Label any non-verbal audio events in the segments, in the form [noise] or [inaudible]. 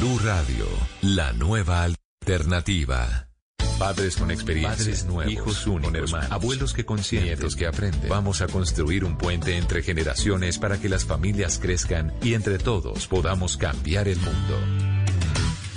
Blue Radio, la nueva alternativa. Padres con experiencia, Padres nuevos, hijos únicos, con hermanos, abuelos que consienten, nietos que aprenden. Vamos a construir un puente entre generaciones para que las familias crezcan y entre todos podamos cambiar el mundo.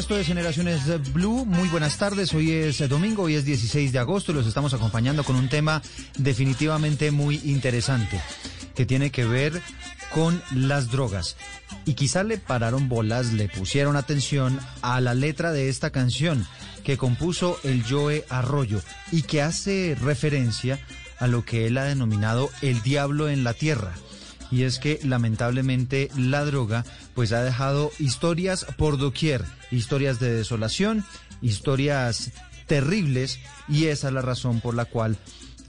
esto es Generaciones Blue. Muy buenas tardes. Hoy es domingo, hoy es 16 de agosto y los estamos acompañando con un tema definitivamente muy interesante que tiene que ver con las drogas. Y quizá le pararon bolas, le pusieron atención a la letra de esta canción que compuso el Joe Arroyo y que hace referencia a lo que él ha denominado el diablo en la tierra y es que lamentablemente la droga pues ha dejado historias por doquier, historias de desolación, historias terribles y esa es la razón por la cual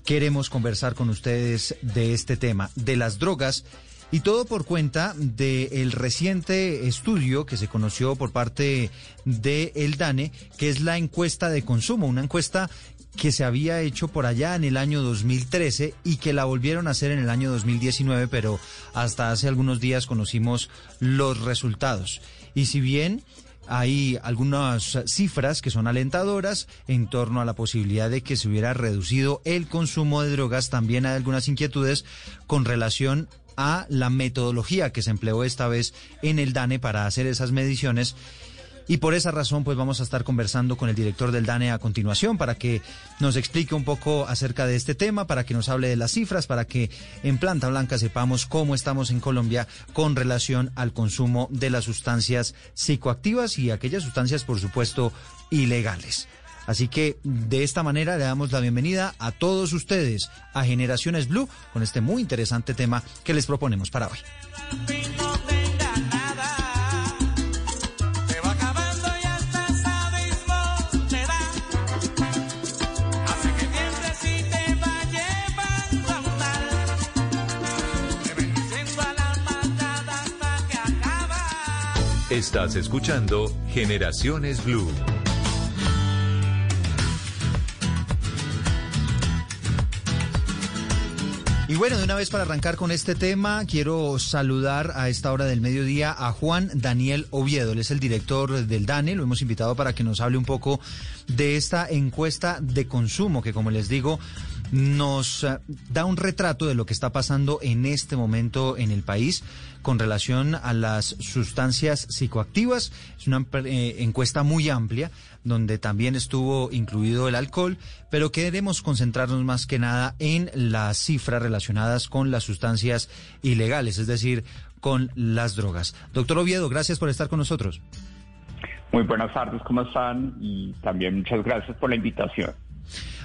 queremos conversar con ustedes de este tema, de las drogas y todo por cuenta del reciente estudio que se conoció por parte de el DANE, que es la encuesta de consumo, una encuesta que se había hecho por allá en el año 2013 y que la volvieron a hacer en el año 2019, pero hasta hace algunos días conocimos los resultados. Y si bien hay algunas cifras que son alentadoras en torno a la posibilidad de que se hubiera reducido el consumo de drogas, también hay algunas inquietudes con relación a la metodología que se empleó esta vez en el DANE para hacer esas mediciones. Y por esa razón, pues vamos a estar conversando con el director del DANE a continuación para que nos explique un poco acerca de este tema, para que nos hable de las cifras, para que en planta blanca sepamos cómo estamos en Colombia con relación al consumo de las sustancias psicoactivas y aquellas sustancias, por supuesto, ilegales. Así que de esta manera le damos la bienvenida a todos ustedes a Generaciones Blue con este muy interesante tema que les proponemos para hoy. Estás escuchando Generaciones Blue. Y bueno, de una vez para arrancar con este tema, quiero saludar a esta hora del mediodía a Juan Daniel Oviedo. Él es el director del DANE. Lo hemos invitado para que nos hable un poco de esta encuesta de consumo que, como les digo, nos eh, da un retrato de lo que está pasando en este momento en el país con relación a las sustancias psicoactivas. Es una eh, encuesta muy amplia donde también estuvo incluido el alcohol, pero queremos concentrarnos más que nada en las cifras relacionadas con las sustancias ilegales, es decir, con las drogas. Doctor Oviedo, gracias por estar con nosotros. Muy buenas tardes, ¿cómo están? Y también muchas gracias por la invitación.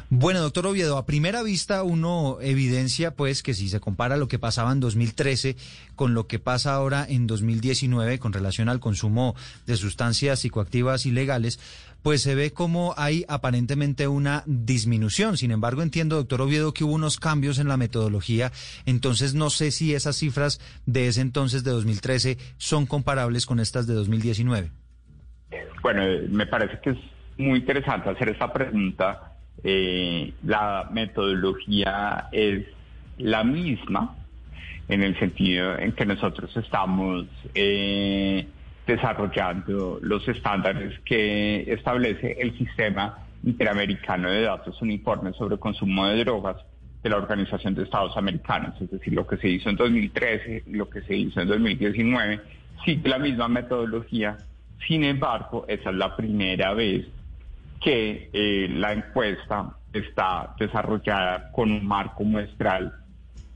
Bueno, doctor Oviedo, a primera vista uno evidencia pues que si se compara lo que pasaba en 2013 con lo que pasa ahora en 2019 con relación al consumo de sustancias psicoactivas ilegales, pues se ve como hay aparentemente una disminución. Sin embargo, entiendo, doctor Oviedo, que hubo unos cambios en la metodología. Entonces, no sé si esas cifras de ese entonces de 2013 son comparables con estas de 2019. Bueno, eh, me parece que es muy interesante hacer esta pregunta. Eh, la metodología es la misma en el sentido en que nosotros estamos eh, desarrollando los estándares que establece el sistema interamericano de datos uniformes sobre consumo de drogas de la Organización de Estados Americanos, es decir, lo que se hizo en 2013 y lo que se hizo en 2019, sigue la misma metodología. Sin embargo, esa es la primera vez que eh, la encuesta está desarrollada con un marco muestral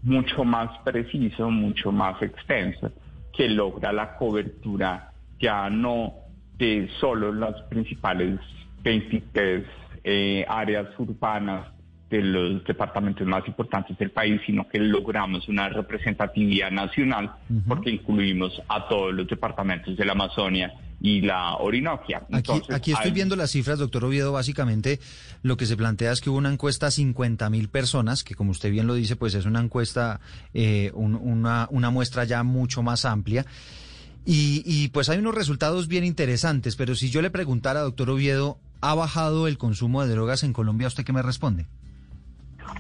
mucho más preciso, mucho más extenso, que logra la cobertura ya no de solo las principales 23 eh, áreas urbanas de los departamentos más importantes del país, sino que logramos una representatividad nacional porque incluimos a todos los departamentos de la Amazonia y la Orinoquia. aquí, estoy viendo las cifras, doctor Oviedo. Básicamente, lo que se plantea es que hubo una encuesta a 50 mil personas, que como usted bien lo dice, pues es una encuesta, eh, una, una muestra ya mucho más amplia. Y, pues hay unos resultados bien interesantes, pero si yo le preguntara, doctor Oviedo, ¿ha bajado el consumo de drogas en Colombia? ¿Usted qué me responde?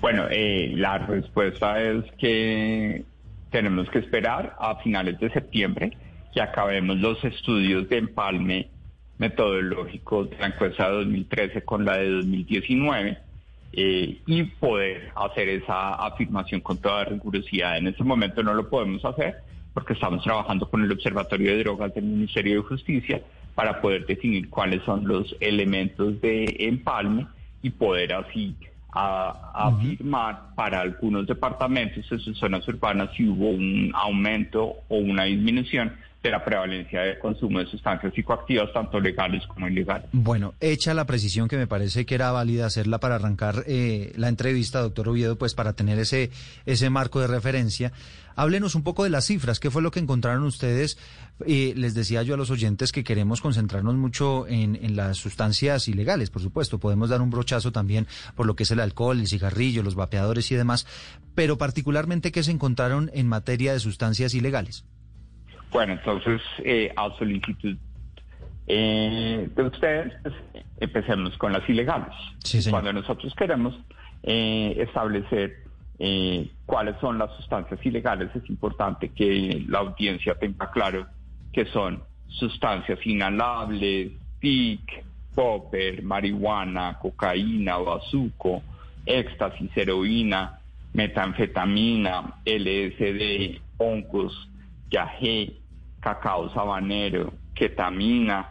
Bueno, eh, la respuesta es que tenemos que esperar a finales de septiembre que acabemos los estudios de empalme metodológico de la encuesta de 2013 con la de 2019 eh, y poder hacer esa afirmación con toda rigurosidad. En este momento no lo podemos hacer porque estamos trabajando con el Observatorio de Drogas del Ministerio de Justicia para poder definir cuáles son los elementos de empalme y poder así afirmar para algunos departamentos en sus zonas urbanas si hubo un aumento o una disminución de la prevalencia de consumo de sustancias psicoactivas, tanto legales como ilegales. Bueno, hecha la precisión que me parece que era válida hacerla para arrancar eh, la entrevista, doctor Oviedo, pues para tener ese, ese marco de referencia. Háblenos un poco de las cifras, ¿qué fue lo que encontraron ustedes? Eh, les decía yo a los oyentes que queremos concentrarnos mucho en, en las sustancias ilegales, por supuesto. Podemos dar un brochazo también por lo que es el alcohol, el cigarrillo, los vapeadores y demás, pero particularmente qué se encontraron en materia de sustancias ilegales. Bueno, entonces, eh, a solicitud eh, de ustedes, pues, empecemos con las ilegales. Cuando nosotros queremos eh, establecer cuáles son las sustancias ilegales, es importante que la audiencia tenga claro que son sustancias inhalables, TIC, popper, marihuana, cocaína, bazuco, éxtasis, heroína, metanfetamina, LSD, hongos, yagé, cacao sabanero, ketamina,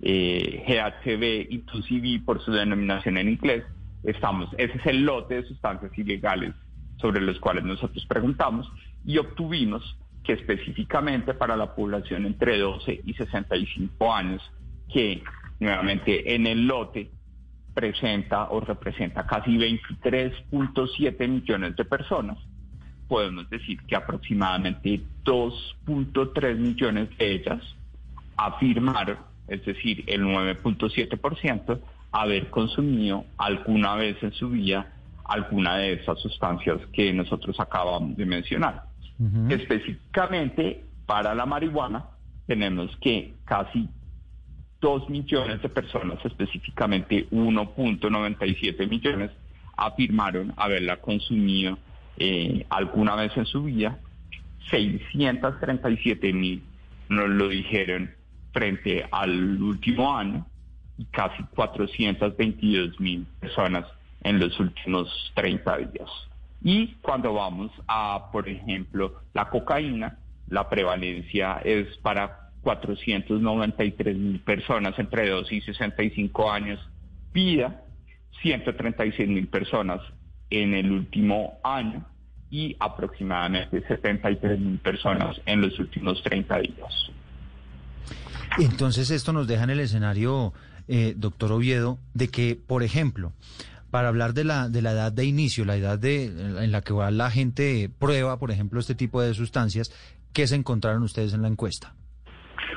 eh, GHB y 2CB por su denominación en inglés, estamos, ese es el lote de sustancias ilegales sobre los cuales nosotros preguntamos y obtuvimos que específicamente para la población entre 12 y 65 años, que nuevamente en el lote presenta o representa casi 23.7 millones de personas, podemos decir que aproximadamente 2.3 millones de ellas afirmaron, es decir, el 9.7%, haber consumido alguna vez en su vida alguna de esas sustancias que nosotros acabamos de mencionar. Específicamente para la marihuana, tenemos que casi 2 millones de personas, específicamente 1.97 millones, afirmaron haberla consumido eh, alguna vez en su vida, 637 mil nos lo dijeron frente al último año y casi 422 mil personas en los últimos 30 días. Y cuando vamos a, por ejemplo, la cocaína, la prevalencia es para 493 mil personas entre 2 y 65 años, vida 136 mil personas en el último año y aproximadamente 73 mil personas en los últimos 30 días. Entonces esto nos deja en el escenario, eh, doctor Oviedo, de que, por ejemplo, para hablar de la, de la edad de inicio, la edad de, en la que la gente prueba, por ejemplo, este tipo de sustancias, ¿qué se encontraron ustedes en la encuesta?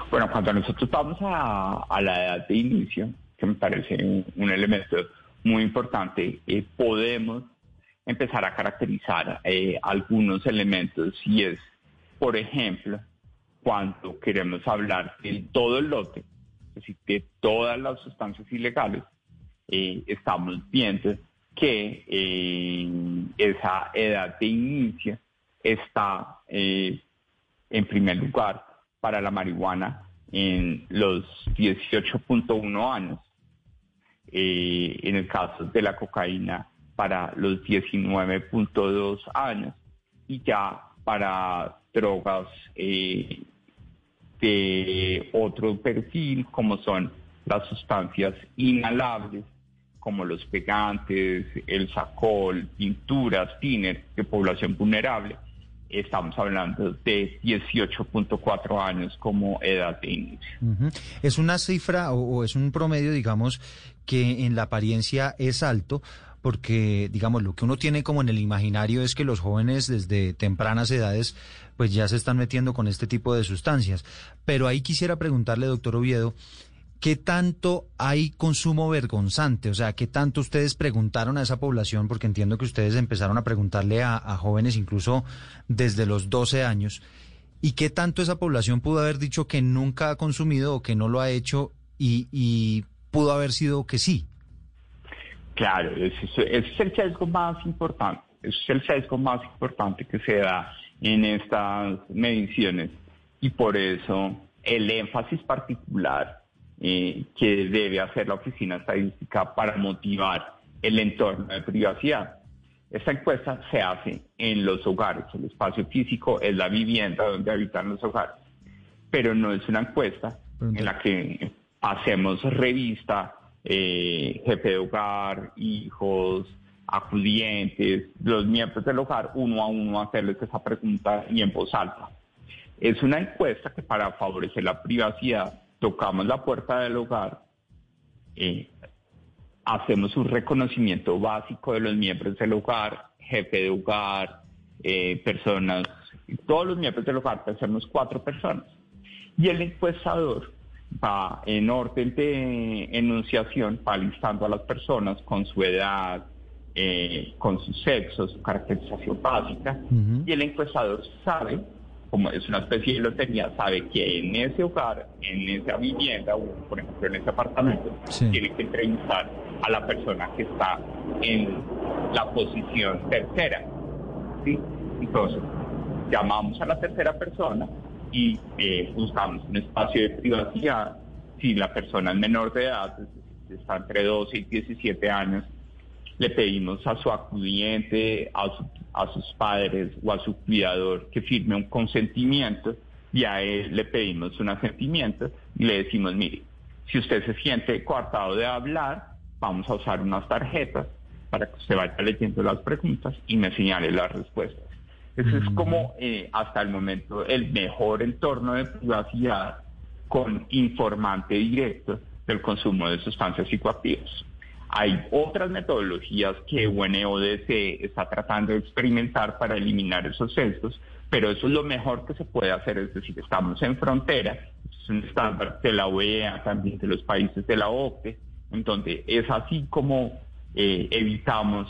Bueno, cuando nosotros vamos a, la edad de inicio, que me parece un, elemento muy importante, eh, podemos empezar a caracterizar eh, algunos elementos y es, por ejemplo, cuando queremos hablar de todo el lote, es decir, de todas las sustancias ilegales, eh, estamos viendo que esa edad de inicio está en primer lugar para la marihuana en los 18.1 años. Eh, en el caso de la cocaína para los 19.2 años. Y ya para drogas eh, de otro perfil como son las sustancias inhalables como los pegantes, el sacol, pinturas, tiner de población vulnerable. Estamos hablando de 18.4 años como edad de inicio. Es una cifra o, es un promedio, digamos, que en la apariencia es alto, porque, digamos, lo que uno tiene como en el imaginario es que los jóvenes desde tempranas edades pues ya se están metiendo con este tipo de sustancias. Pero ahí quisiera preguntarle, doctor Oviedo, ¿Qué tanto hay consumo vergonzante? O sea, ¿qué tanto ustedes preguntaron a esa población? Porque entiendo que ustedes empezaron a preguntarle a, jóvenes incluso desde los 12 años. ¿Y qué tanto esa población pudo haber dicho que nunca ha consumido o que no lo ha hecho y, pudo haber sido que sí? Claro, ese, es el sesgo más importante. Ese es el sesgo más importante que se da en estas mediciones. Y por eso el énfasis particular eh, que debe hacer la oficina estadística para motivar el entorno de privacidad. Esta encuesta se hace en los hogares, el espacio físico es la vivienda donde habitan los hogares, pero no es una encuesta en la que hacemos revista, eh, jefe de hogar, hijos, acudientes, los miembros del hogar, uno a uno hacerles esa pregunta y en voz alta. Es una encuesta que para favorecer la privacidad tocamos la puerta del hogar, eh, hacemos un reconocimiento básico de los miembros del hogar, jefe de hogar, eh, personas, todos los miembros del hogar, pensamos cuatro personas. Y el encuestador en orden de enunciación, va listando a las personas con su edad, eh, con su sexo, su caracterización básica, y el encuestador sabe como es una especie de lotería, sabe que en ese hogar, en esa vivienda, o por ejemplo en ese apartamento, tiene que entrevistar a la persona que está en la posición tercera. ¿sí? Entonces, llamamos a la tercera persona y eh, buscamos un espacio de privacidad. Si la persona es menor de edad, está entre 12 y 17 años, le pedimos a su acudiente, a, sus padres o a su cuidador que firme un consentimiento y a él le pedimos un asentimiento y le decimos, mire, si usted se siente coartado de hablar, vamos a usar unas tarjetas para que usted vaya leyendo las preguntas y me señale las respuestas. Ese es como eh, hasta el momento el mejor entorno de privacidad con informante directo del consumo de sustancias psicoactivas. Hay otras metodologías que UNODC está tratando de experimentar para eliminar esos sesgos, pero eso es lo mejor que se puede hacer, es decir, estamos en frontera, es un estándar de la OEA, también de los países de la OCDE, en donde es así como eh, evitamos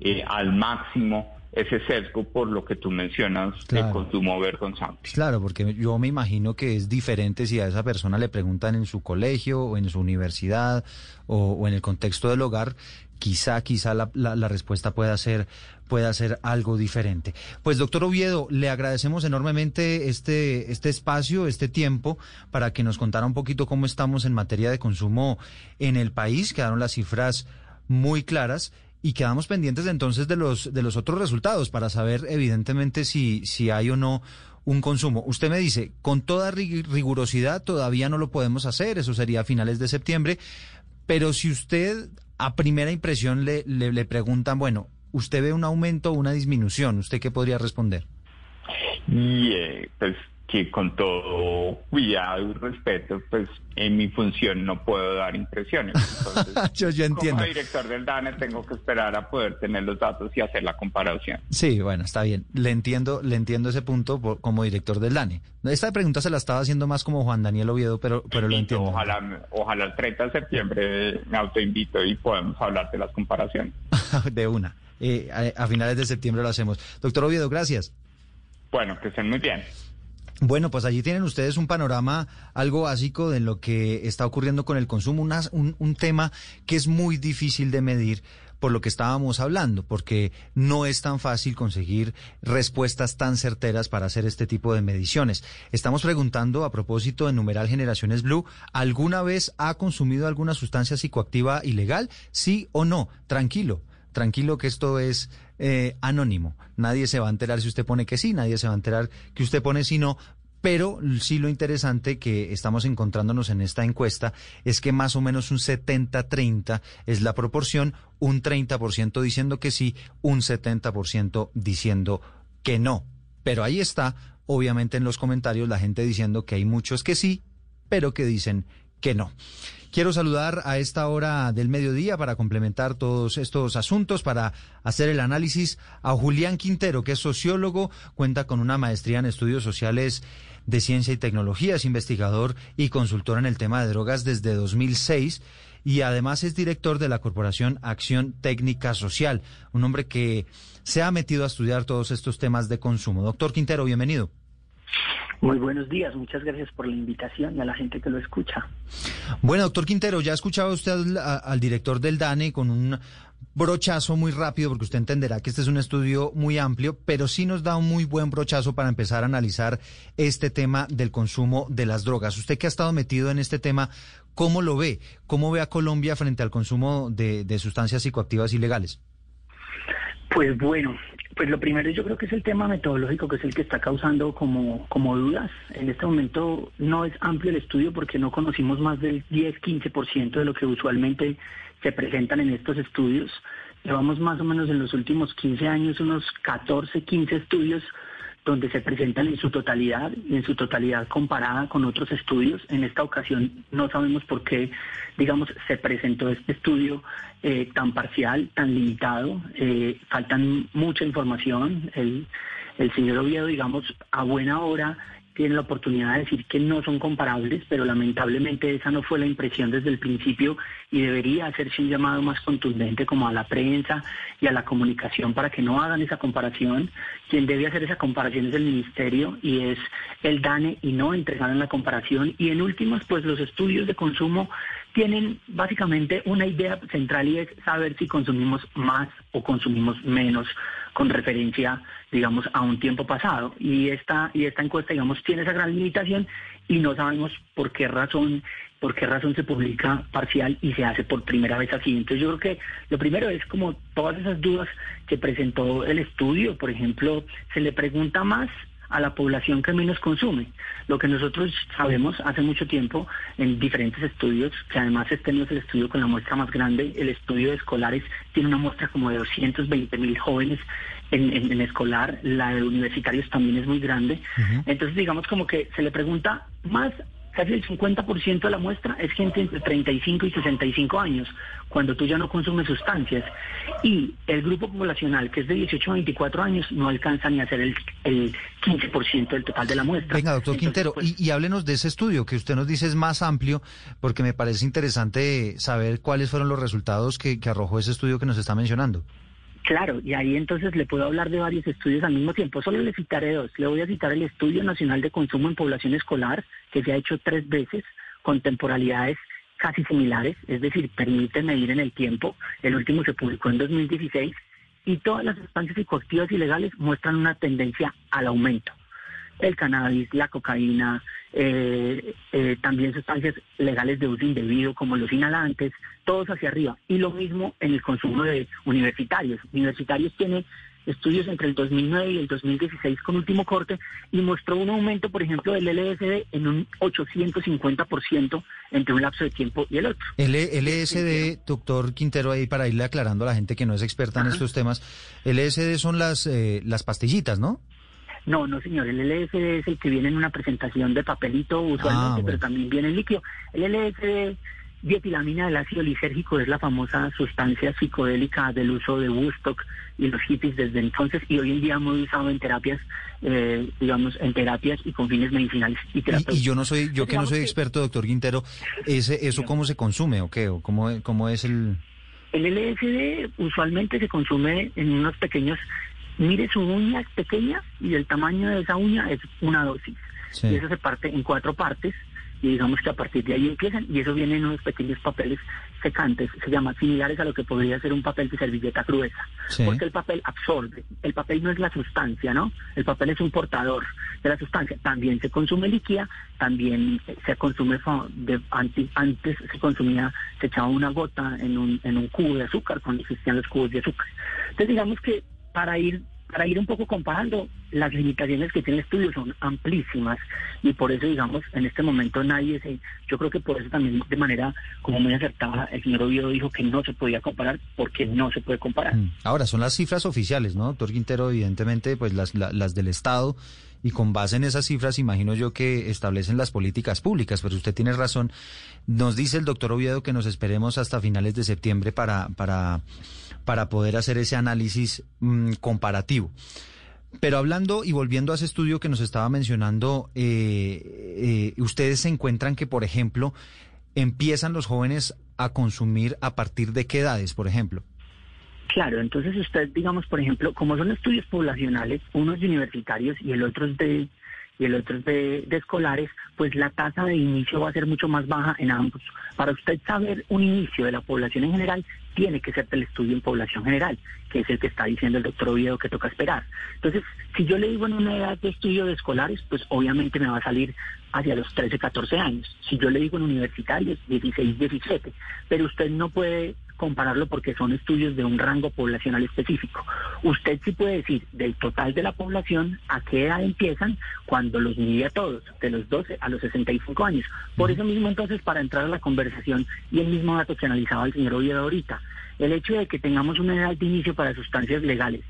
eh, al máximo ese sesgo por lo que tú mencionas de consumo vergonzante. Claro, porque yo me imagino que es diferente si a esa persona le preguntan en su colegio o en su universidad o, en el contexto del hogar, quizá, quizá la, la, respuesta pueda ser, pueda ser algo diferente. Pues doctor Oviedo, le agradecemos enormemente este, este espacio, este tiempo, para que nos contara un poquito cómo estamos en materia de consumo en el país. Quedaron las cifras muy claras y quedamos pendientes entonces de los de los otros resultados para saber evidentemente si si hay o no un consumo. Usted me dice, con toda rigurosidad todavía no lo podemos hacer, eso sería a finales de septiembre, pero si usted a primera impresión le, le, preguntan, bueno, ¿usted ve un aumento o una disminución? ¿Usted qué podría responder? Eh, pues que con todo cuidado y respeto, pues en mi función no puedo dar impresiones. Entonces, [laughs] Yo, yo entiendo. Como director del DANE tengo que esperar a poder tener los datos y hacer la comparación. Sí, bueno, está bien. Le entiendo, le entiendo ese punto por- como director del DANE. Esta pregunta se la estaba haciendo más como Juan Daniel Oviedo, pero, pero lo entiendo. Ojalá, ojalá el 30 de septiembre me autoinvito y podemos hablar de las comparaciones. [laughs] de una. Eh, a, a finales de septiembre lo hacemos. Doctor Oviedo, gracias. Bueno, que estén muy bien. Bueno, pues allí tienen ustedes un panorama algo básico de lo que está ocurriendo con el consumo, unas- un, un tema que es muy difícil de medir por lo que estábamos hablando, porque no es tan fácil conseguir respuestas tan certeras para hacer este tipo de mediciones. Estamos preguntando a propósito de numeral Generaciones Blue, ¿alguna vez ha consumido alguna sustancia psicoactiva ilegal? Sí o no. Tranquilo, tranquilo que esto es eh, anónimo. Nadie se va a enterar si usted pone que sí, nadie se va a enterar que usted pone si no. Pero sí lo interesante que estamos encontrándonos en esta encuesta es que más o menos un 70-30 es la proporción, un 30% diciendo que sí, un 70% diciendo que no. Pero ahí está, obviamente en los comentarios la gente diciendo que hay muchos que sí, pero que dicen que no. Quiero saludar a esta hora del mediodía para complementar todos estos asuntos, para hacer el análisis a Julián Quintero, que es sociólogo, cuenta con una maestría en estudios sociales de ciencia y tecnología, es investigador y consultor en el tema de drogas desde 2006 y además es director de la Corporación Acción Técnica Social, un hombre que se ha metido a estudiar todos estos temas de consumo. Doctor Quintero, bienvenido. Muy buenos días, muchas gracias por la invitación y a la gente que lo escucha. Bueno, doctor Quintero, ya escuchaba usted al, director del DANE con un brochazo muy rápido, porque usted entenderá que este es un estudio muy amplio, pero sí nos da un muy buen brochazo para empezar a analizar este tema del consumo de las drogas. Usted que ha estado metido en este tema, ¿cómo lo ve? ¿Cómo ve a Colombia frente al consumo de, de sustancias psicoactivas ilegales? Pues bueno, pues lo primero yo creo que es el tema metodológico, que es el que está causando como, como dudas. En este momento no es amplio el estudio porque no conocimos más del 10-15% de lo que usualmente se presentan en estos estudios. Llevamos más o menos en los últimos 15 años unos 14, 15 estudios donde se presentan en su totalidad, en su totalidad comparada con otros estudios. En esta ocasión no sabemos por qué, digamos, se presentó este estudio eh, tan parcial, tan limitado. Eh, faltan mucha información. El, el señor Oviedo, digamos, a buena hora tiene la oportunidad de decir que no son comparables, pero lamentablemente esa no fue la impresión desde el principio y debería hacerse un llamado más contundente como a la prensa y a la comunicación para que no hagan esa comparación. Quien debe hacer esa comparación es el ministerio y es el DANE y no entregar en la comparación. Y en últimas, pues los estudios de consumo tienen básicamente una idea central y es saber si consumimos más o consumimos menos con referencia, digamos, a un tiempo pasado. Y esta, y esta encuesta, digamos, tiene esa gran limitación y no sabemos por qué razón, por qué razón se publica parcial y se hace por primera vez así. Entonces yo creo que lo primero es como todas esas dudas que presentó el estudio, por ejemplo, se le pregunta más a la población que menos consume. Lo que nosotros sabemos hace mucho tiempo en diferentes estudios, que además este no es el estudio con la muestra más grande, el estudio de escolares tiene una muestra como de 220 mil jóvenes en, en- en escolar, la de universitarios también es muy grande. Entonces digamos como que se le pregunta más casi el 50% de la muestra es gente entre 35 y 65 años, cuando tú ya no consumes sustancias. Y el grupo poblacional, que es de 18 a 24 años, no alcanza ni a ser el, el 15% del total de la muestra. Venga, doctor Entonces, Quintero, pues, y, y háblenos de ese estudio que usted nos dice es más amplio, porque me parece interesante saber cuáles fueron los resultados que, que arrojó ese estudio que nos está mencionando. Claro, y ahí entonces le puedo hablar de varios estudios al mismo tiempo. Solo le citaré dos. Le voy a citar el Estudio Nacional de Consumo en Población Escolar, que se ha hecho tres veces con temporalidades casi similares, es decir, permite medir en el tiempo. El último se publicó en 2016 y todas las sustancias psicoactivas ilegales muestran una tendencia al aumento. El cannabis, la cocaína, eh, eh, también sustancias legales de uso indebido como los inhalantes, todos hacia arriba. Y lo mismo en el consumo de universitarios. Universitarios tienen estudios entre el 2009 y el 2016 con último corte y mostró un aumento, por ejemplo, del LSD en un 850% entre un lapso de tiempo y el otro. L LSD, doctor Quintero, ahí para irle aclarando a la gente que no es experta en estos temas, LSD son las, eh, las pastillitas, ¿no? No, no, señor. El LSD es el que viene en una presentación de papelito usualmente, Ah, pero también viene en líquido. El LSD, dietilamina del ácido lisérgico, es la famosa sustancia psicodélica del uso de Woodstock y los hippies desde entonces y hoy en día muy usado en terapias, eh, digamos, en terapias y con fines medicinales y terapéuticos. y yo no soy, yo que no soy experto, doctor Quintero, ese, ¿eso cómo se consume o qué? ¿O cómo, cómo es el...? El LSD usualmente se consume en unos pequeños, mire su uña es pequeña y el tamaño de esa uña es una dosis. Sí. Y eso se parte en cuatro partes y digamos que a partir de ahí empiezan y eso viene en unos pequeños papeles secantes, se llama similares a lo que podría ser un papel de servilleta gruesa, Sí. porque el papel absorbe, el papel no es la sustancia, ¿no? El papel es un portador de la sustancia, también se consume líquida, también se consume de, anti- antes se consumía, se echaba una gota en un, en un cubo de azúcar cuando existían los cubos de azúcar. Entonces digamos que para ir para ir un poco comparando, las limitaciones que tiene el estudio son amplísimas y por eso, digamos, en este momento nadie se... Yo creo que por eso también de manera como muy acertada el señor Oviedo dijo que no se podía comparar porque no se puede comparar. Mm. Ahora, son las cifras oficiales, ¿no, doctor Quintero? Evidentemente, pues las, la- las del Estado, y con base en esas cifras, imagino yo que establecen las políticas públicas, pero usted tiene razón. Nos dice el doctor Oviedo que nos esperemos hasta finales de septiembre para, para, para poder hacer ese análisis mm, comparativo. Pero hablando y volviendo a ese estudio que nos estaba mencionando, eh, eh, ustedes se encuentran que, por ejemplo, empiezan los jóvenes a consumir a partir de qué edades, por ejemplo. Claro, entonces usted, digamos, por ejemplo, como son estudios poblacionales, uno es de universitarios y el otro es de y el otro es de, escolares, pues la tasa de inicio va a ser mucho más baja en ambos. Para usted saber un inicio de la población en general, tiene que ser del estudio en población general, que es el que está diciendo el doctor Oviedo que toca esperar. Entonces, si yo le digo en una edad de estudio de escolares, pues obviamente me va a salir hacia los 13, 14 años. Si yo le digo en universitarios, 16, 17. Pero usted no puede compararlo porque son estudios de un rango poblacional específico. Usted sí puede decir del total de la población a qué edad empiezan cuando los mide a todos, de los 12 a los 65 años. Por eso mismo entonces, para entrar a la conversación y el mismo dato que analizaba el señor Oviedo ahorita, el hecho de que tengamos una edad de inicio para sustancias legales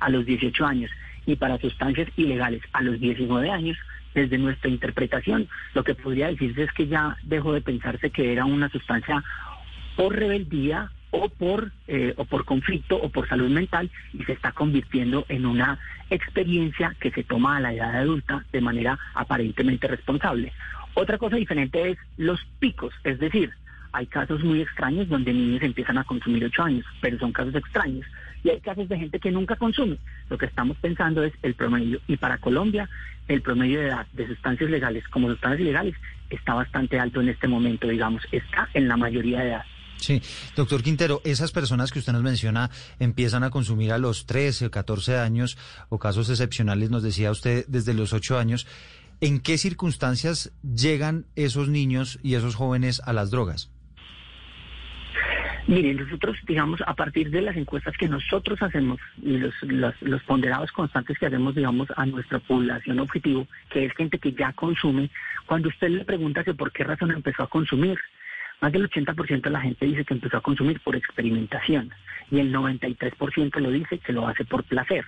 a los 18 años y para sustancias ilegales a los 19 años, desde nuestra interpretación, lo que podría decirse es que ya dejó de pensarse que era una sustancia por rebeldía o por eh, o por conflicto o por salud mental y se está convirtiendo en una experiencia que se toma a la edad adulta de manera aparentemente responsable. Otra cosa diferente es los picos, es decir, hay casos muy extraños donde niños empiezan a consumir 8 años, pero son casos extraños. Y hay casos de gente que nunca consume. Lo que estamos pensando es el promedio. Y para Colombia, el promedio de edad de sustancias legales como sustancias ilegales está bastante alto en este momento, digamos. Está en la mayoría de edad. Sí, doctor Quintero, esas personas que usted nos menciona empiezan a consumir a los 13 o 14 años, o casos excepcionales, nos decía usted, desde los 8 años. ¿En qué circunstancias llegan esos niños y esos jóvenes a las drogas? Miren, nosotros, digamos, a partir de las encuestas que nosotros hacemos y los, los, los ponderados constantes que hacemos, digamos, a nuestra población objetivo, que es gente que ya consume, cuando usted le pregunta que por qué razón empezó a consumir, más del 80% de la gente dice que empezó a consumir por experimentación y el 93% lo dice que lo hace por placer.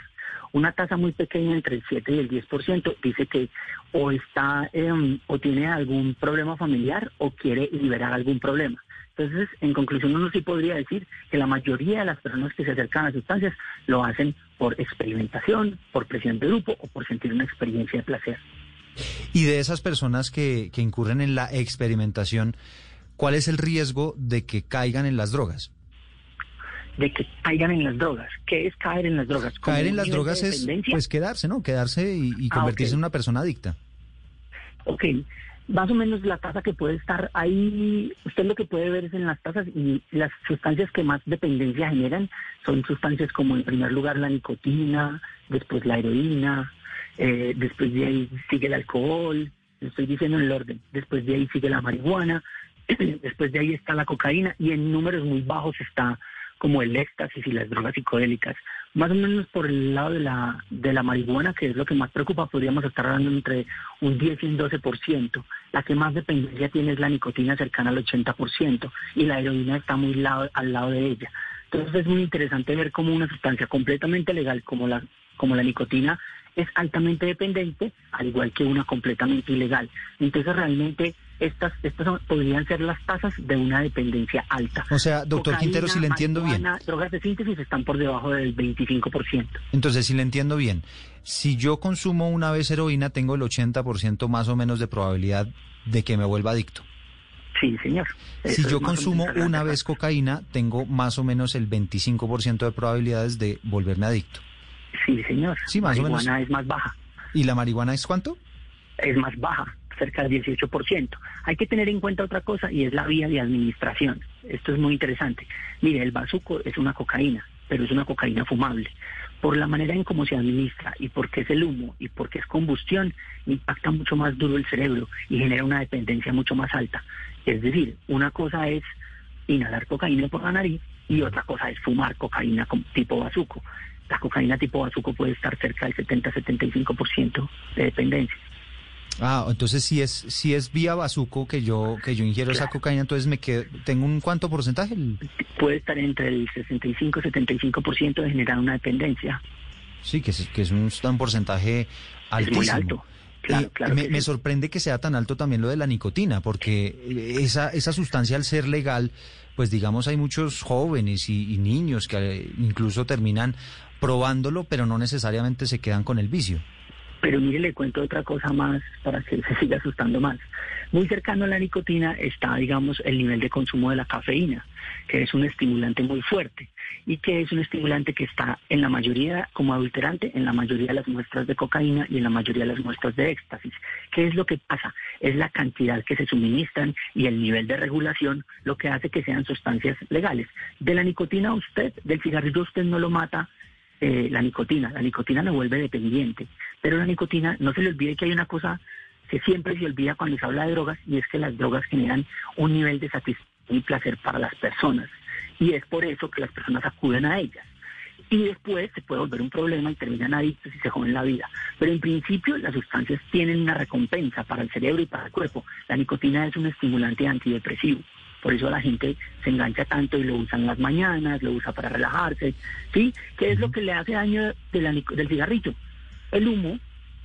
Una tasa muy pequeña, entre el 7 y el 10%, dice que o está eh, o tiene algún problema familiar o quiere liberar algún problema. Entonces, en conclusión, uno sí podría decir que la mayoría de las personas que se acercan a sustancias lo hacen por experimentación, por presión de grupo o por sentir una experiencia de placer. Y de esas personas que, que incurren en la experimentación, ¿cuál es el riesgo de que caigan en las drogas? De que caigan en las drogas. ¿Qué es caer en las drogas? ¿Como Caer en las de drogas es pues quedarse, ¿no? Quedarse y, y Ah, convertirse en una persona adicta. Ok, más o menos la tasa que puede estar ahí, usted lo que puede ver es en las tasas y las sustancias que más dependencia generan son sustancias como en primer lugar la nicotina, después la heroína, eh, después de ahí sigue el alcohol, estoy diciendo en el orden, después de ahí sigue la marihuana, [clears throat] después de ahí está la cocaína y en números muy bajos está como el éxtasis y las drogas psicodélicas. Más o menos por el lado de la, de la marihuana, que es lo que más preocupa, podríamos estar hablando entre un 10 y un 12%. La que más dependencia tiene es la nicotina cercana al 80% y la heroína está muy lado, al lado de ella. Entonces es muy interesante ver cómo una sustancia completamente legal como la, como la nicotina es altamente dependiente, al igual que una completamente ilegal. Entonces realmente estas, estas son- podrían ser las tasas de una dependencia alta. O sea, doctor Cocaína, Quintero, si le entiendo bien. marihuana, Drogas de síntesis están por debajo del 25%. Entonces, si le entiendo bien, si yo consumo una vez heroína, tengo el 80% más o menos de probabilidad de que me vuelva adicto. Sí, señor. Si Eso yo consumo una vez cocaína, tengo más o menos el 25% de probabilidades de volverme adicto. Sí, señor. Sí, más o menos. Marihuana es más baja. ¿Y la marihuana es cuánto? es más baja, cerca del 18%. Hay que tener en cuenta otra cosa y es la vía de administración. Esto es muy interesante. Mire, el bazuco es una cocaína, pero es una cocaína fumable. Por la manera en cómo se administra y porque es el humo y porque es combustión, impacta mucho más duro el cerebro y genera una dependencia mucho más alta. Es decir, una cosa es inhalar cocaína por la nariz y otra cosa es fumar cocaína tipo bazuco. La cocaína tipo bazuco puede estar cerca del 70-75% de dependencia. Ah, entonces si es si es vía bazuco que yo que yo ingiero esa cocaína, entonces me quedo tengo un cuánto porcentaje? Puede estar entre el 65 y 75% de generar una dependencia. Sí, que es, que es un, un porcentaje altísimo. Es muy alto. Claro, claro me, sorprende que sea tan alto también lo de la nicotina, porque esa, esa sustancia al ser legal, pues digamos hay muchos jóvenes y, y niños que eh, incluso terminan probándolo, pero no necesariamente se quedan con el vicio. Pero mire, le cuento otra cosa más para que se siga asustando más. Muy cercano a la nicotina está, digamos, el nivel de consumo de la cafeína, que es un estimulante muy fuerte y que es un estimulante que está en la mayoría como adulterante, en la mayoría de las muestras de cocaína y en la mayoría de las muestras de éxtasis. ¿Qué es lo que pasa? Es la cantidad que se suministran y el nivel de regulación lo que hace que sean sustancias legales. De la nicotina usted, del cigarrillo usted no lo mata eh, la nicotina. La nicotina lo vuelve dependiente. Pero la nicotina, no se le olvide que hay una cosa que siempre se olvida cuando se habla de drogas y es que las drogas generan un nivel de satisfacción y placer para las personas. Y es por eso que las personas acuden a ellas. Y después se puede volver un problema y terminan adictos y se joden la vida. Pero en principio las sustancias tienen una recompensa para el cerebro y para el cuerpo. La nicotina es un estimulante antidepresivo. Por eso la gente se engancha tanto y lo usa en las mañanas, lo usa para relajarse. ¿Sí? ¿Qué es lo que le hace daño de la del cigarrillo? El humo,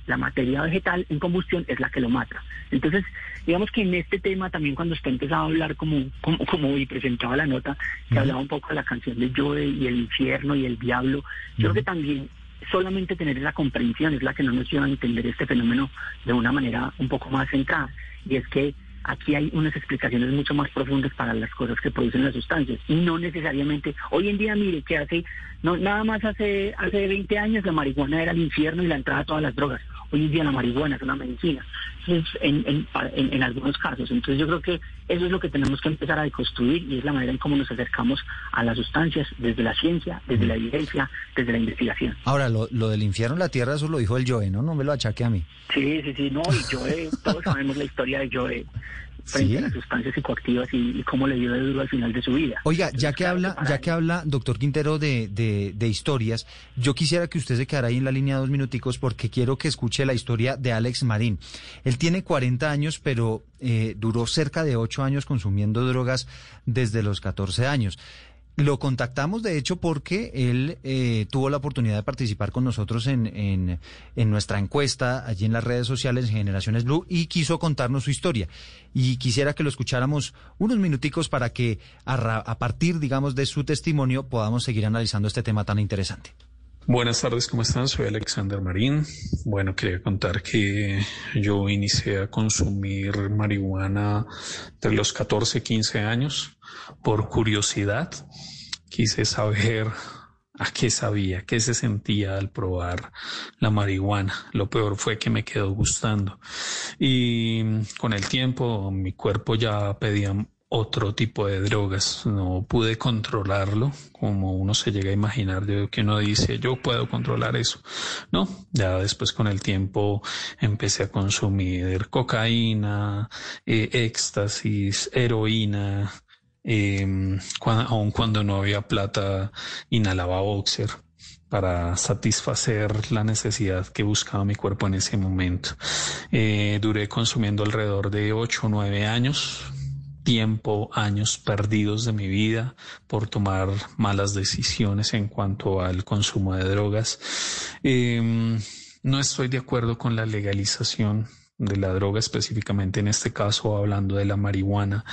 la materia vegetal en combustión es la que lo mata. Entonces, digamos que en este tema también cuando usted empezaba a hablar como, como, como y presentaba la nota, que hablaba un poco de la canción de Joe y el infierno y el diablo, yo creo que también solamente tener esa comprensión es la que no nos lleva a entender este fenómeno de una manera un poco más centrada. Y es que aquí hay unas explicaciones mucho más profundas para las cosas que producen las sustancias. Y no necesariamente, hoy en día, mire, que hace, no, nada más hace, hace 20 años la marihuana era el infierno y la entrada a todas las drogas. Hoy en día la marihuana es una medicina, Entonces, en, en, en, en algunos casos. Entonces yo creo que eso es lo que tenemos que empezar a deconstruir y es la manera en cómo nos acercamos a las sustancias desde la ciencia, desde la evidencia, desde la investigación. Ahora, lo, lo del infierno en la tierra, eso lo dijo el Joe, ¿no? No me lo achaque a mí. Sí, sí, sí, no, y Joe, todos sabemos la historia de Joe frente Sí. a las sustancias psicoactivas y, y cómo le dio de duro al final de su vida. Oiga, ya que habla, ya que habla, doctor Quintero, de, de, de historias, yo quisiera que usted se quedara ahí en la línea dos minuticos porque quiero que escuche la historia de Alex Marín. Él tiene 40 años, pero eh, duró cerca de 8 años consumiendo drogas desde los 14 años. Lo contactamos, de hecho, porque él eh, tuvo la oportunidad de participar con nosotros en, en, nuestra encuesta allí en las redes sociales en Generaciones Blue y quiso contarnos su historia. Y quisiera que lo escucháramos unos minuticos para que a, a partir, digamos, de su testimonio podamos seguir analizando este tema tan interesante. Buenas tardes, ¿cómo están? Soy Alexander Marín. Bueno, quería contar que yo inicié a consumir marihuana entre los 14 y 15 años por curiosidad. Quise saber a qué sabía, qué se sentía al probar la marihuana. Lo peor fue que me quedó gustando. Y con el tiempo mi cuerpo ya pedía otro tipo de drogas. No pude controlarlo, como uno se llega a imaginar, de que uno dice, yo puedo controlar eso. No, ya después con el tiempo empecé a consumir cocaína, eh, éxtasis, heroína. Eh, cua- aun cuando no había plata, inhalaba boxer para satisfacer la necesidad que buscaba mi cuerpo en ese momento. Eh, duré consumiendo alrededor de 8 o 9 años, tiempo, años perdidos de mi vida por tomar malas decisiones en cuanto al consumo de drogas. Eh, no estoy de acuerdo con la legalización de la droga, específicamente en este caso hablando de la marihuana,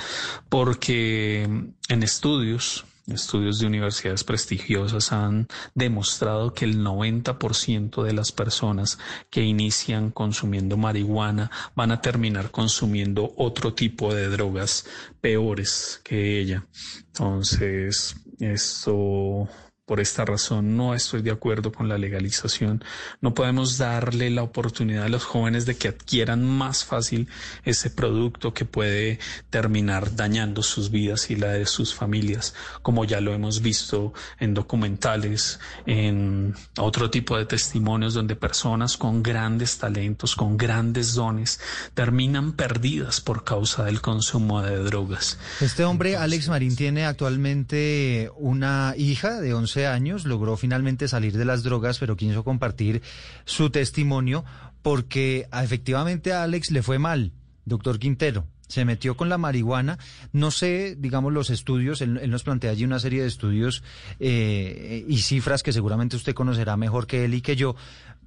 porque en estudios, estudios de universidades prestigiosas han demostrado que el 90% de las personas que inician consumiendo marihuana van a terminar consumiendo otro tipo de drogas peores que ella. Entonces, esto por esta razón no estoy de acuerdo con la legalización. No podemos darle la oportunidad a los jóvenes de que adquieran más fácil ese producto que puede terminar dañando sus vidas y la de sus familias, como ya lo hemos visto en documentales, en otro tipo de testimonios donde personas con grandes talentos, con grandes dones, terminan perdidas por causa del consumo de drogas. Este hombre, Alex Marín, tiene actualmente una hija de 11 años, logró finalmente salir de las drogas, pero quiso compartir su testimonio porque efectivamente a Alex le fue mal, doctor Quintero. Se metió con la marihuana. No sé, digamos, los estudios, él, nos plantea allí una serie de estudios eh, y cifras que seguramente usted conocerá mejor que él y que yo,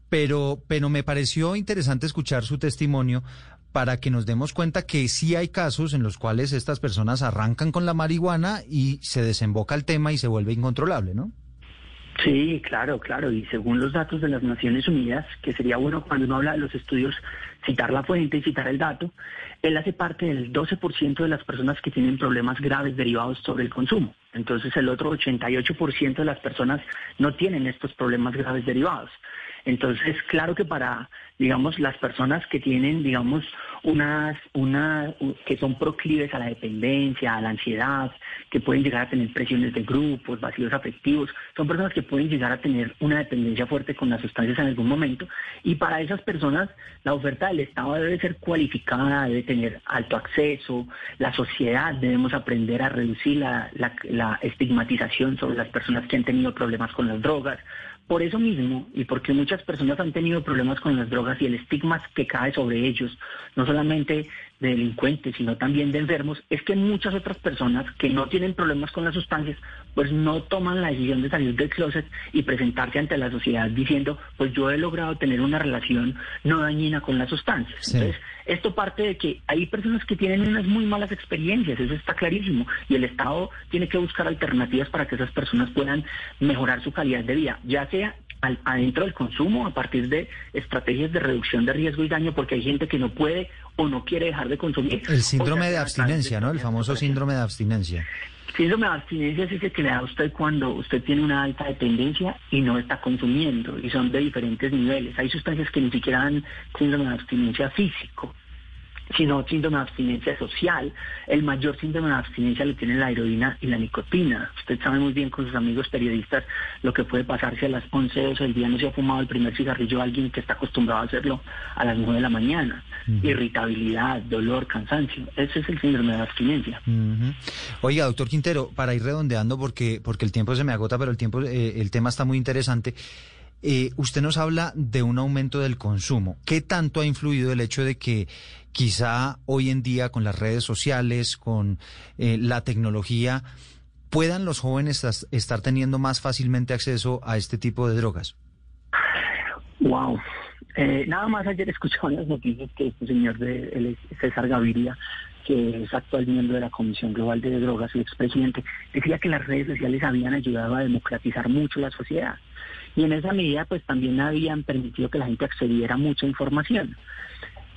pero, pero me pareció interesante escuchar su testimonio para que nos demos cuenta que sí hay casos en los cuales estas personas arrancan con la marihuana y se desemboca el tema y se vuelve incontrolable, ¿no? Sí, claro, claro. Y según los datos de las Naciones Unidas, que sería bueno cuando uno habla de los estudios citar la fuente y citar el dato, él hace parte del 12% de las personas que tienen problemas graves derivados sobre el consumo. Entonces el otro 88% de las personas no tienen estos problemas graves derivados. Entonces, claro que para, digamos, las personas que tienen, digamos, unas, una, que son proclives a la dependencia, a la ansiedad, que pueden llegar a tener presiones de grupos, vacíos afectivos, son personas que pueden llegar a tener una dependencia fuerte con las sustancias en algún momento. Y para esas personas, la oferta del Estado debe ser cualificada, debe tener alto acceso, la sociedad debemos aprender a reducir la, la estigmatización sobre las personas que han tenido problemas con las drogas, por eso mismo, y porque muchas personas han tenido problemas con las drogas y el estigma que cae sobre ellos, no solamente de delincuentes, sino también de enfermos, es que muchas otras personas que no tienen problemas con las sustancias, pues no toman la decisión de salir del closet y presentarse ante la sociedad diciendo, pues yo he logrado tener una relación no dañina con las sustancias. Entonces, esto parte de que hay personas que tienen unas muy malas experiencias, eso está clarísimo, y el Estado tiene que buscar alternativas para que esas personas puedan mejorar su calidad de vida, ya sea adentro del consumo a partir de estrategias de reducción de riesgo y daño porque hay gente que no puede o no quiere dejar de consumir. El síndrome de abstinencia, ¿no? El famoso síndrome de abstinencia. Síndrome de abstinencia es ese que le da a usted cuando usted tiene una alta dependencia y no está consumiendo y son de diferentes niveles. Hay sustancias que ni siquiera dan síndrome de abstinencia físico sino síndrome de abstinencia social. El mayor síndrome de abstinencia lo tiene la heroína y la nicotina. Usted sabe muy bien con sus amigos periodistas lo que puede pasar si a las 11 o del día no se ha fumado el primer cigarrillo a alguien que está acostumbrado a hacerlo a las 9 de la mañana. Irritabilidad, dolor, cansancio. Ese es el síndrome de abstinencia. Oiga, doctor Quintero, para ir redondeando, porque, porque el tiempo se me agota, pero el, tiempo, eh, el tema está muy interesante. Eh, usted nos habla de un aumento del consumo. ¿Qué tanto ha influido el hecho de que quizá hoy en día con las redes sociales, con eh, la tecnología, puedan los jóvenes estar teniendo más fácilmente acceso a este tipo de drogas? Wow. Eh, nada más ayer escuchaba las noticias que este señor de César Gaviria, que es actual miembro de la Comisión Global de Drogas y expresidente, decía que las redes sociales habían ayudado a democratizar mucho la sociedad y en esa medida pues también habían permitido que la gente accediera a mucha información.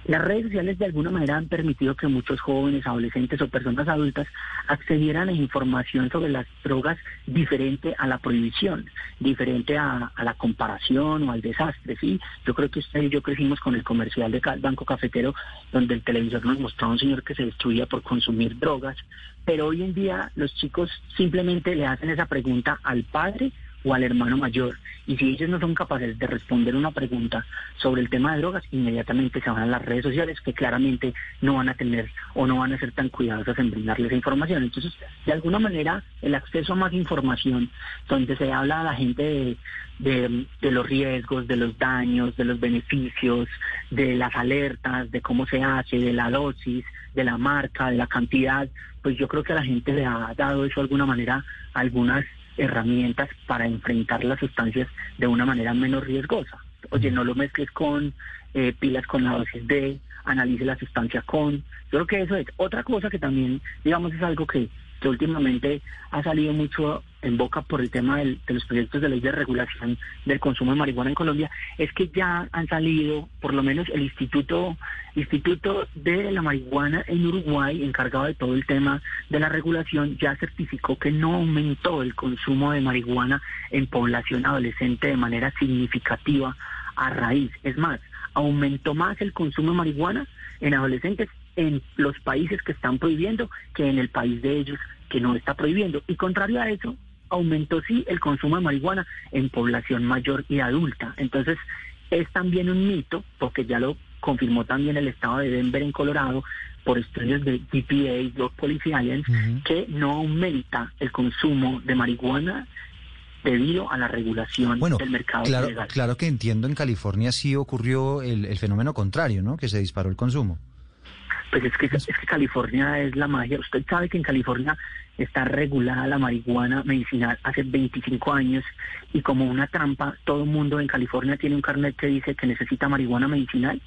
Las redes sociales de alguna manera han permitido que muchos jóvenes, adolescentes o personas adultas accedieran a información sobre las drogas diferente a la prohibición, diferente a, la comparación o al desastre. ¿sí? Yo creo que usted y yo crecimos con el comercial de Banco Cafetero, donde el televisor nos mostraba a un señor que se destruía por consumir drogas, pero hoy en día los chicos simplemente le hacen esa pregunta al padre o al hermano mayor. Y si ellos no son capaces de responder una pregunta sobre el tema de drogas, inmediatamente se van a las redes sociales que claramente no van a tener o no van a ser tan cuidadosas en brindarles información. Entonces, de alguna manera, el acceso a más información, donde se habla a la gente de, de, los riesgos, de los daños, de los beneficios, de las alertas, de cómo se hace, de la dosis, de la marca, de la cantidad, pues yo creo que a la gente le ha dado eso de alguna manera algunas herramientas para enfrentar las sustancias de una manera menos riesgosa. oye, no lo mezcles con eh, pilas con la dosis D, analice la sustancia con. Yo creo que eso es otra cosa que también, digamos, es algo que, que últimamente ha salido mucho en boca por el tema del- de los proyectos de ley de regulación del consumo de marihuana en Colombia, es que ya han salido, por lo menos el Instituto, Instituto de la Marihuana en Uruguay, encargado de todo el tema de la regulación, ya certificó que no aumentó el consumo de marihuana en población adolescente de manera significativa a raíz. Es más, aumentó más el consumo de marihuana en adolescentes en los países que están prohibiendo que en el país de ellos que no está prohibiendo. Y contrario a eso, aumentó sí el consumo de marihuana en población mayor y adulta. Entonces, es también un mito, porque ya lo confirmó también el estado de Denver en Colorado por estudios de GPA, Drug Policy Alliance, Ujú. que no aumenta el consumo de marihuana debido a la regulación Bueno, del mercado claro, ilegal. claro que entiendo, en California sí ocurrió el, el fenómeno contrario, ¿no? Que se disparó el consumo. Pues es que, es que California es la magia. Usted sabe que en California está regulada la marihuana medicinal hace 25 años y como una trampa, todo el mundo en California tiene un carnet que dice que necesita marihuana medicinal.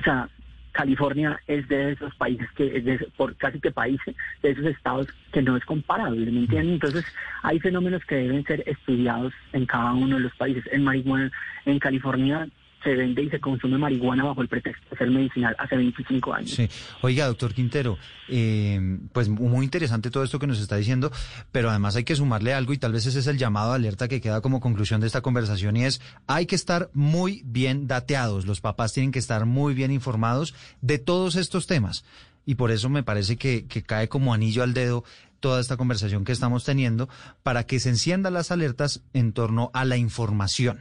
O sea, California es de esos países que, es de, por casi que países, de esos estados que no es comparable, ¿me entienden? Entonces, hay fenómenos que deben ser estudiados en cada uno de los países. En marihuana, en California se vende y se consume marihuana bajo el pretexto de ser medicinal hace 25 años. Sí. Oiga, doctor Quintero, eh, pues muy interesante todo esto que nos está diciendo, pero además hay que sumarle algo y tal vez ese es el llamado alerta que queda como conclusión de esta conversación y es hay que estar muy bien dateados, los papás tienen que estar muy bien informados de todos estos temas y por eso me parece que cae como anillo al dedo toda esta conversación que estamos teniendo para que se enciendan las alertas en torno a la información,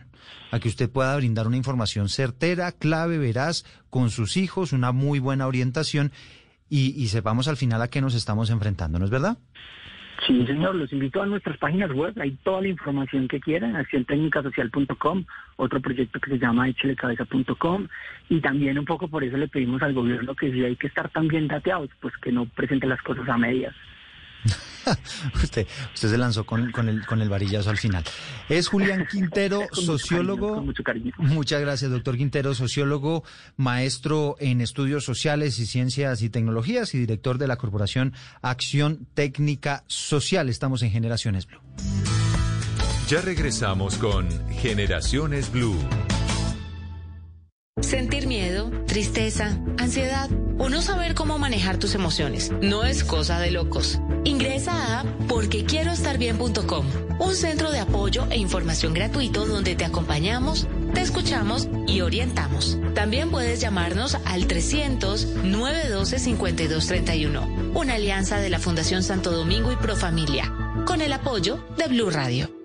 a que usted pueda brindar una información certera, clave, veraz, con sus hijos, una muy buena orientación y, y sepamos al final a qué nos estamos enfrentando, ¿no es verdad? Sí, señor, los invito a nuestras páginas web, hay toda la información que quieran, acciontecnicasocial.com, otro proyecto que se llama echelecabeza.com, y también un poco por eso le pedimos al gobierno que si hay que estar también dateados, pues que no presente las cosas a medias. [laughs] usted, usted se lanzó con, con, el, con el varillazo al final. Es Julián [laughs] Quintero, Con mucho sociólogo. cariño, con mucho cariño. Muchas gracias, doctor Quintero, sociólogo, maestro en estudios sociales y ciencias y tecnologías y director de la Corporación Acción Técnica Social. Estamos en Generaciones Blue. Ya regresamos con Generaciones Blue. Sentir miedo, tristeza, ansiedad o no saber cómo manejar tus emociones no es cosa de locos. Ingresa a porquequieroestarbien.com, un centro de apoyo e información gratuito donde te acompañamos, te escuchamos y orientamos. También puedes llamarnos al 300-912-5231, una alianza de la Fundación Santo Domingo y Profamilia, con el apoyo de Blue Radio.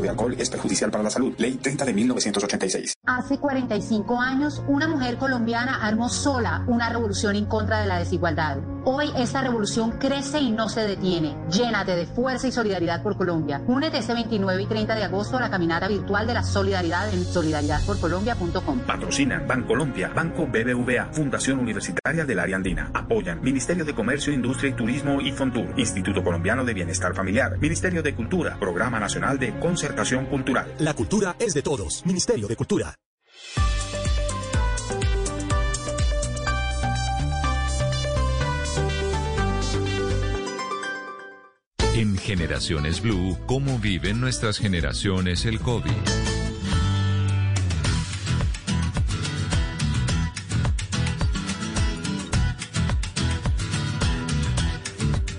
de alcohol es perjudicial para la salud. Ley 30 de 1986. Hace 45 años, una mujer colombiana armó sola una revolución en contra de la desigualdad. Hoy esta revolución crece y no se detiene. Llénate de fuerza y solidaridad por Colombia. Únete este 29 y 30 de agosto a la caminata virtual de la solidaridad en solidaridadporcolombia.com. Patrocinan Bancolombia, Banco BBVA, Fundación Universitaria del Área Andina. Apoyan Ministerio de Comercio, Industria y Turismo y Fontur, Instituto Colombiano de Bienestar Familiar, Ministerio de Cultura, Programa Nacional de Concertación Cultural. La cultura es de todos. Ministerio de Cultura. En Generaciones Blue, ¿cómo viven nuestras generaciones el COVID?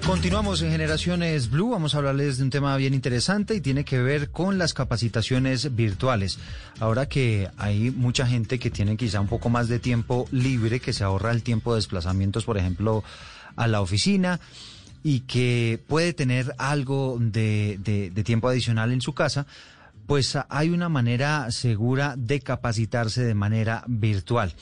Continuamos en Generaciones Blue, vamos a hablarles de un tema bien interesante y tiene que ver con las capacitaciones virtuales. Ahora que hay mucha gente que tiene quizá un poco más de tiempo libre, que se ahorra el tiempo de desplazamientos, por ejemplo, a la oficina, y que puede tener algo de, de, tiempo adicional en su casa, pues hay una manera segura de capacitarse de manera virtual.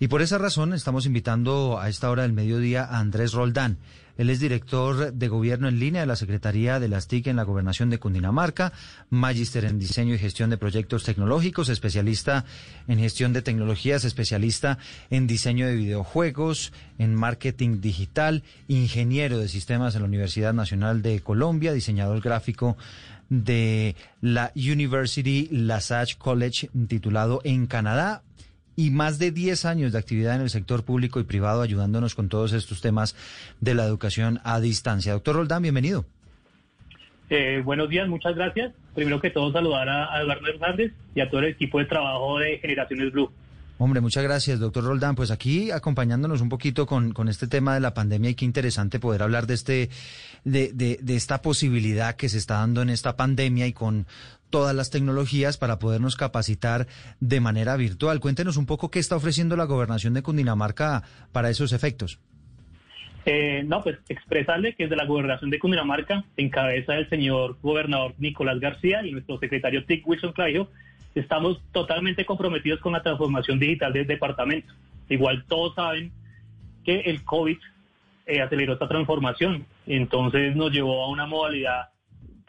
Y por esa razón estamos invitando a esta hora del mediodía a Andrés Roldán. Él es director de gobierno en línea de la Secretaría de las TIC en la gobernación de Cundinamarca, magíster en diseño y gestión de proyectos tecnológicos, especialista en gestión de tecnologías, especialista en diseño de videojuegos, en marketing digital, ingeniero de sistemas en la Universidad Nacional de Colombia, diseñador gráfico de la University Lasage College titulado en Canadá, y más de 10 años de actividad en el sector público y privado ayudándonos con todos estos temas de la educación a distancia. Doctor Roldán, bienvenido. Eh, buenos días, muchas gracias. Primero que todo saludar a, a Eduardo Hernández y a todo el equipo de trabajo de Generaciones Blue. Hombre, muchas gracias, doctor Roldán. Pues aquí acompañándonos un poquito con, con este tema de la pandemia y qué interesante poder hablar de este, de, de, de esta posibilidad que se está dando en esta pandemia y con todas las tecnologías para podernos capacitar de manera virtual. Cuéntenos un poco qué está ofreciendo la gobernación de Cundinamarca para esos efectos. Eh, no, pues expresarle que desde la gobernación de Cundinamarca, en cabeza del señor gobernador Nicolás García y nuestro secretario Tick Wilson Clavijo, estamos totalmente comprometidos con la transformación digital del departamento. Igual todos saben que el COVID eh, aceleró esta transformación, entonces nos llevó a una modalidad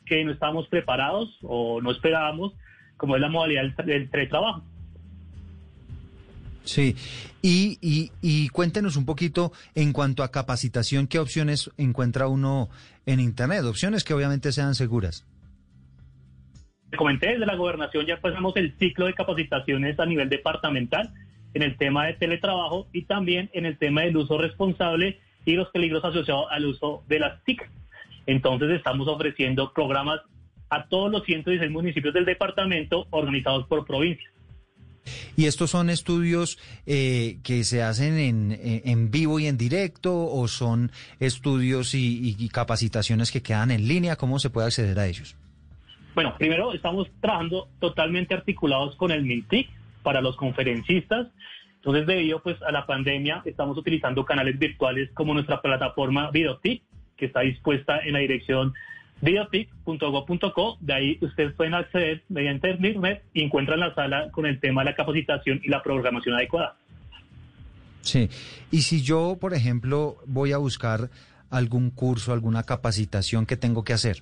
que no estábamos preparados o no esperábamos, como es la modalidad del, teletrabajo. Sí, y, y, y cuéntenos un poquito en cuanto a capacitación, ¿qué opciones encuentra uno en Internet? Opciones que obviamente sean seguras. comenté, desde la gobernación ya pasamos el ciclo de capacitaciones a nivel departamental en el tema de teletrabajo y también en el tema del uso responsable y los peligros asociados al uso de las TIC. Entonces estamos ofreciendo programas a todos los 116 municipios del departamento organizados por provincias. ¿Y estos son estudios eh, que se hacen en, en, vivo y en directo o son estudios y, y, capacitaciones que quedan en línea? ¿Cómo se puede acceder a ellos? Bueno, primero estamos trabajando totalmente articulados con el MINTIC para los conferencistas. Entonces, debido pues, a la pandemia, estamos utilizando canales virtuales como nuestra plataforma VideoTIC, que está dispuesta en la dirección videopic.go.co. De ahí ustedes pueden acceder mediante internet y encuentran la sala con el tema de la capacitación y la programación adecuada. Sí, y si yo, por ejemplo, voy a buscar algún curso, alguna capacitación que tengo que hacer.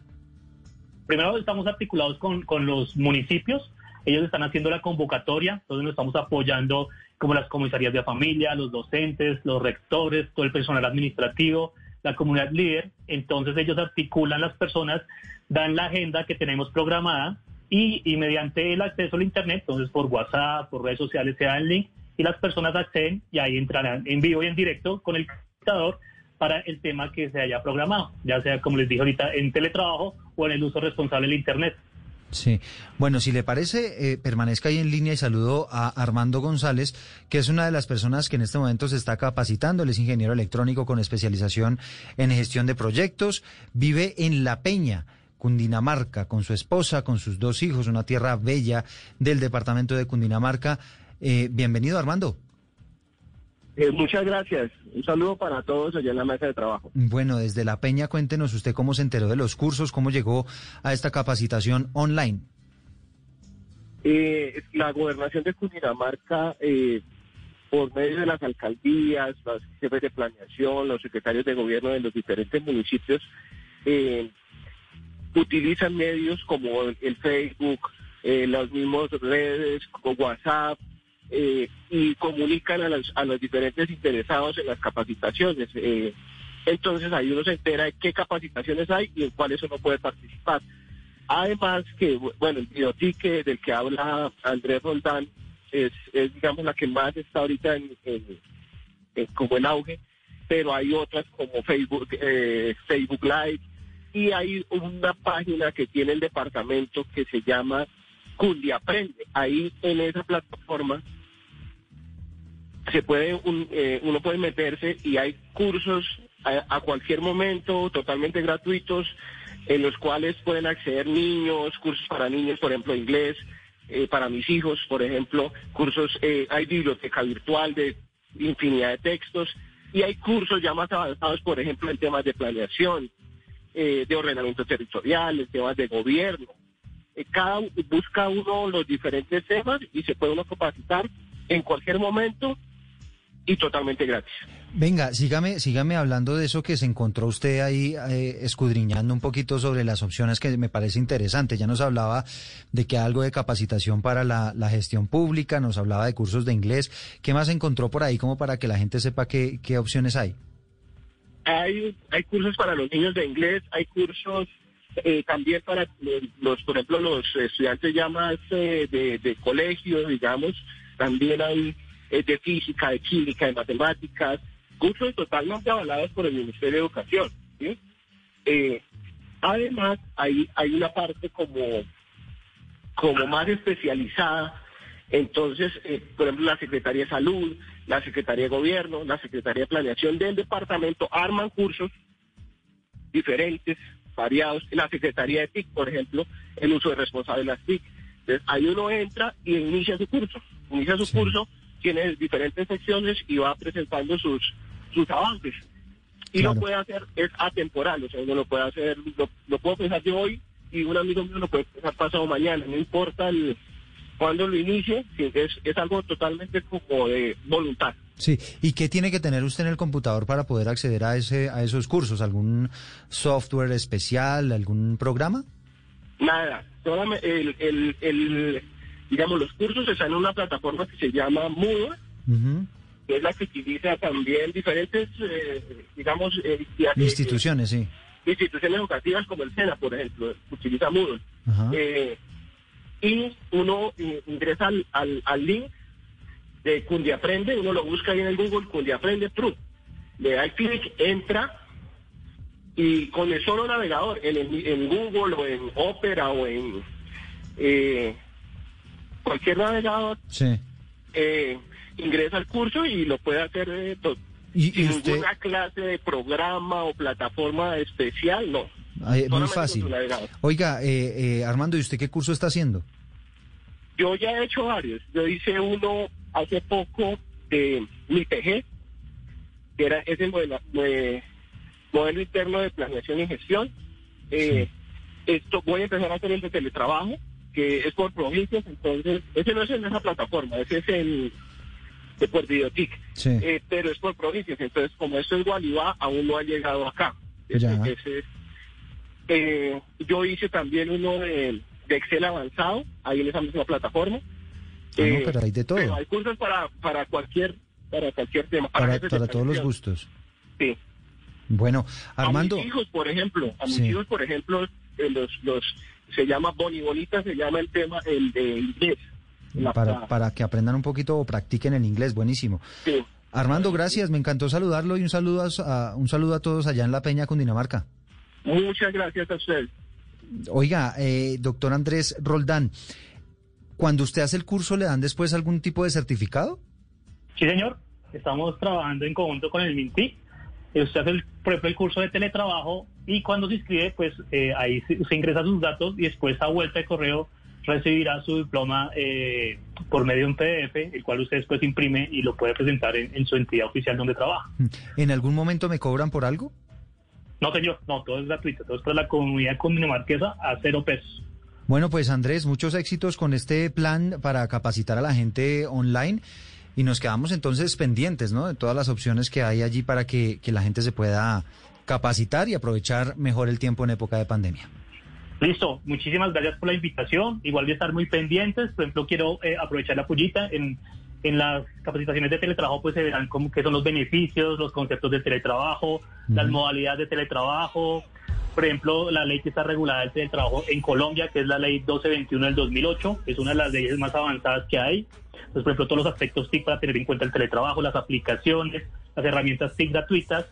Primero estamos articulados con, con los municipios, ellos están haciendo la convocatoria, entonces nos estamos apoyando como las comisarías de familia, los docentes, los rectores, todo el personal administrativo, la comunidad líder, entonces ellos articulan las personas, dan la agenda que tenemos programada y, mediante el acceso al Internet, entonces por WhatsApp, por redes sociales se da el link y las personas acceden y ahí entrarán en vivo y en directo con el computador para el tema que se haya programado, ya sea como les dije ahorita en teletrabajo o en el uso responsable del Internet. Sí, bueno, si le parece, eh, permanezca ahí en línea y saludo a Armando González, que es una de las personas que en este momento se está capacitando. Él es ingeniero electrónico con especialización en gestión de proyectos. Vive en La Peña, Cundinamarca, con su esposa, con sus dos hijos, una tierra bella del departamento de Cundinamarca. Eh, bienvenido, Armando. Eh, muchas gracias. Un saludo para todos allá en la mesa de trabajo. Bueno, desde La Peña, cuéntenos usted cómo se enteró de los cursos, cómo llegó a esta capacitación online. Eh, la gobernación de Cundinamarca, eh, por medio de las alcaldías, los jefes de planeación, los secretarios de gobierno de los diferentes municipios, eh, utilizan medios como el Facebook, eh, las mismas redes, como WhatsApp, eh, y comunican a los, a los diferentes interesados en las capacitaciones. Eh, entonces ahí uno se entera de qué capacitaciones hay y en cuáles uno puede participar. Además que, bueno, el biotique del que habla Andrés Roldán es, digamos, la que más está ahorita en, en, en como en auge, pero hay otras como Facebook, eh, Facebook Live y hay una página que tiene el departamento que se llama Cundiaprende. Ahí en esa plataforma se puede un, eh, uno puede meterse y hay cursos a, cualquier momento totalmente gratuitos en los cuales pueden acceder niños, cursos para niños, por ejemplo, inglés, eh, para mis hijos, por ejemplo, cursos, eh, hay biblioteca virtual de infinidad de textos y hay cursos ya más avanzados, por ejemplo, en temas de planeación, eh, de ordenamiento territorial, en temas de gobierno. Eh, cada busca uno los diferentes temas y se puede uno capacitar en cualquier momento y totalmente gratis. Venga, sígame, sígame hablando de eso que se encontró usted ahí eh, escudriñando un poquito sobre las opciones que me parece interesante. Ya nos hablaba de que algo de capacitación para la, la gestión pública, nos hablaba de cursos de inglés. ¿Qué más encontró por ahí como para que la gente sepa qué, qué opciones hay? Hay, hay cursos para los niños de inglés, hay cursos eh, también para los, por ejemplo, los estudiantes ya más eh, de, de colegio, digamos, también hay eh, de física, de química, de matemáticas, cursos totalmente avalados por el Ministerio de Educación. Eh, además, hay, hay una parte como, como más especializada. Entonces, por ejemplo, la Secretaría de Salud, la Secretaría de Gobierno, la Secretaría de Planeación del departamento arman cursos diferentes, variados. La Secretaría de TIC, por ejemplo, el uso de responsable de las TIC. Entonces, ahí uno entra y inicia su curso. Inicia su curso, tiene diferentes secciones y va presentando sus, sus avances. Y lo puede hacer, es atemporal, o sea, uno lo puede hacer, lo, lo puedo pensar yo hoy y un amigo mío lo puede pensar pasado mañana, no importa el, cuándo lo inicie, es, es algo totalmente como de voluntad. Sí, ¿y qué tiene que tener usted en el computador para poder acceder a ese a esos cursos? ¿Algún software especial, algún programa? Nada, el, el, el, digamos, los cursos están en una plataforma que se llama Moodle, Ujú. que es la que utiliza también diferentes, eh, digamos, eh, eh, Instituciones, sí. instituciones educativas como el SENA, por ejemplo, utiliza Moodle. Y uno eh, ingresa al, al, al link de Cundiaprende, uno lo busca ahí en el Google, Cundiaprende True. Le da el clic, entra y con el solo navegador, en, el- en Google o en Opera o en eh, cualquier navegador, Sí. eh, ingresa al curso y lo puede hacer eh, ¿Y, y sin usted? ninguna clase de programa o plataforma especial, no. Ay, muy fácil. Oiga, eh, eh, Armando, ¿y usted qué curso está haciendo? Yo ya he hecho varios. Yo hice uno hace poco de mi PG, que era ese modelo, modelo interno de planeación y gestión. Eh, Esto voy a empezar a hacer el de teletrabajo, que es por provincias, entonces ese no es en esa plataforma, ese es en de por Videotic, Sí. Eh, pero es por provincias, entonces como esto es Gualibá, aún no ha llegado acá. Ese- eh, yo hice también uno de, de Excel avanzado, ahí en esa misma plataforma. Ah, no, Eh, pero hay de todo. pero hay cursos para, para cualquier para cualquier tema. Para, todos los gustos. Sí. Bueno, Armando, A mis hijos, por ejemplo, a mis Sí. hijos, por ejemplo, eh, los, los, se llama Boni Bonita, se llama el tema, el de inglés. Para, para que aprendan un poquito o practiquen el inglés, buenísimo. Sí. Armando, gracias, me encantó saludarlo y un saludo a, a- un saludo a todos allá en La Peña, Cundinamarca. Muchas gracias a usted. Oiga, eh, doctor Andrés Roldán, cuando usted hace el curso, ¿le dan después algún tipo de certificado? Sí, señor. Estamos trabajando en conjunto con el MINTI. Eh, Usted hace, el, por ejemplo, el curso de teletrabajo y cuando se inscribe, pues eh, ahí se, se ingresa sus datos y después a vuelta de correo recibirá su diploma eh, por medio de un PDF, el cual usted después imprime y lo puede presentar en, en su entidad oficial donde trabaja. ¿En algún momento me cobran por algo? No, señor, no, todo es gratuito, todo es para la comunidad cundinamarquesa a cero pesos. Bueno, pues Andrés, muchos éxitos con este plan para capacitar a la gente online y nos quedamos entonces pendientes, ¿no? De todas las opciones que hay allí para que, que la gente se pueda capacitar y aprovechar mejor el tiempo en época de pandemia. Listo, muchísimas gracias por la invitación. Igual de estar muy pendientes. Por ejemplo, quiero eh, aprovechar la pullita. En, en las capacitaciones de teletrabajo, pues se verán cómo, qué son los beneficios, los conceptos del teletrabajo, las modalidades de teletrabajo. Por ejemplo, la ley que está regulada del teletrabajo en Colombia, que es la ley 1221 del 2008, es una de las leyes más avanzadas que hay. Entonces, por ejemplo, todos los aspectos TIC para tener en cuenta el teletrabajo, las aplicaciones, las herramientas TIC gratuitas.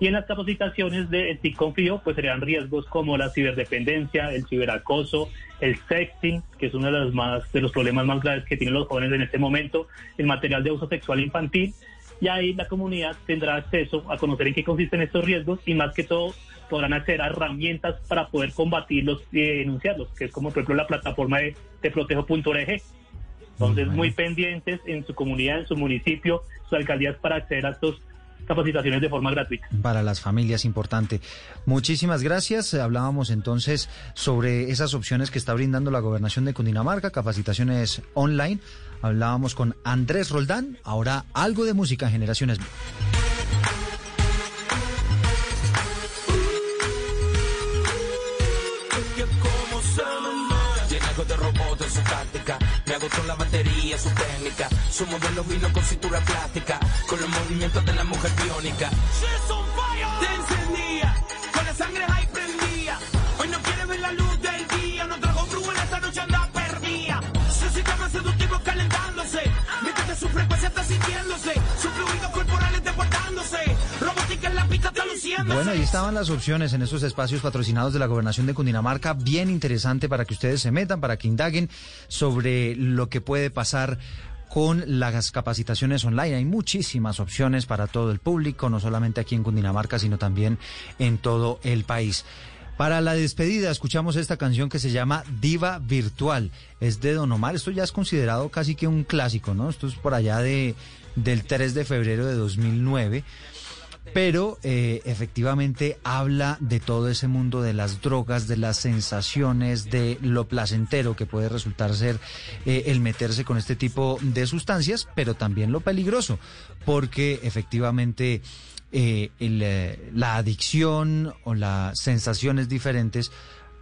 Y en las capacitaciones de TIC Confío, pues serían riesgos como la ciberdependencia, el ciberacoso, el sexting, que es uno de los, más, de los problemas más graves que tienen los jóvenes en este momento, el material de uso sexual infantil. Y ahí la comunidad tendrá acceso a conocer en qué consisten estos riesgos y más que todo podrán acceder a herramientas para poder combatirlos y denunciarlos, que es como por ejemplo la plataforma de teprotejo.org. Entonces, muy pendientes en su comunidad, en su municipio, sus alcaldías para acceder a estos capacitaciones de forma gratuita. Para las familias, importante. Muchísimas gracias. Hablábamos entonces sobre esas opciones que está brindando la gobernación de Cundinamarca, capacitaciones online. Hablábamos con Andrés Roldán. Ahora algo de música en Generaciones. de robot en su. Me agotó la batería, su técnica. Su modelo vino con cintura plástica. Con los movimientos de la mujer biónica. Te encendía. Bueno, ahí estaban las opciones en esos espacios patrocinados de la gobernación de Cundinamarca, bien interesante para que ustedes se metan, para que indaguen sobre lo que puede pasar con las capacitaciones online. Hay muchísimas opciones para todo el público, no solamente aquí en Cundinamarca, sino también en todo el país. Para la despedida escuchamos esta canción que se llama Diva Virtual. Es de Don Omar. Esto ya es considerado casi que un clásico, ¿no? Esto es por allá de, del 3 de febrero de 2009 pero eh, efectivamente habla de todo ese mundo de las drogas, de las sensaciones, de lo placentero que puede resultar ser eh, el meterse con este tipo de sustancias, pero también lo peligroso, porque efectivamente eh, eh, la adicción o las sensaciones diferentes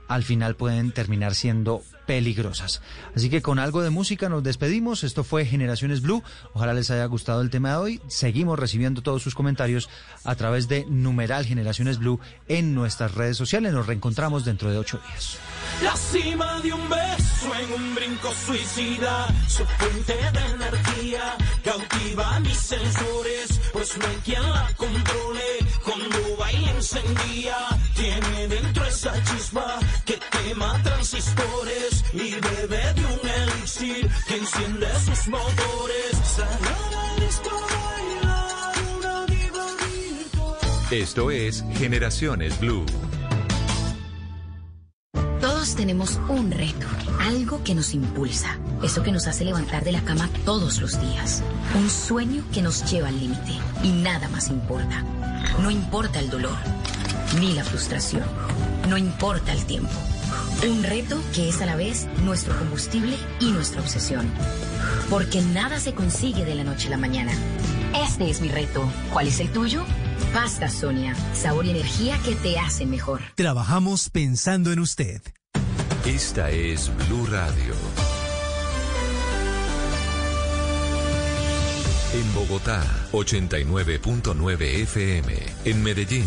al final pueden terminar siendo peligrosas. Así que con algo de música nos despedimos. Esto fue Generaciones Blue. Ojalá les haya gustado el tema de hoy. Seguimos recibiendo todos sus comentarios a través de numeral Generaciones Blue en nuestras redes sociales. Nos reencontramos dentro de ocho días. La cima de un beso en un brinco suicida, su fuente de energía cautiva mis sensores, pues no hay quien la controle. Cuando baila encendía, tiene dentro esa chispa que quema transistores y bebe de un elixir que enciende sus motores. Esto es Generaciones Blue. Todos tenemos un reto, algo que nos impulsa, eso que nos hace levantar de la cama todos los días, un sueño que nos lleva al límite y nada más importa. No importa el dolor, ni la frustración, no importa el tiempo. Un reto que es a la vez nuestro combustible y nuestra obsesión. Porque nada se consigue de la noche a la mañana. Este es mi reto. ¿Cuál es el tuyo? Pasta Sonia, sabor y energía que te hacen mejor. Trabajamos pensando en usted. Esta es Blue Radio. En Bogotá, 89.9 FM. En Medellín,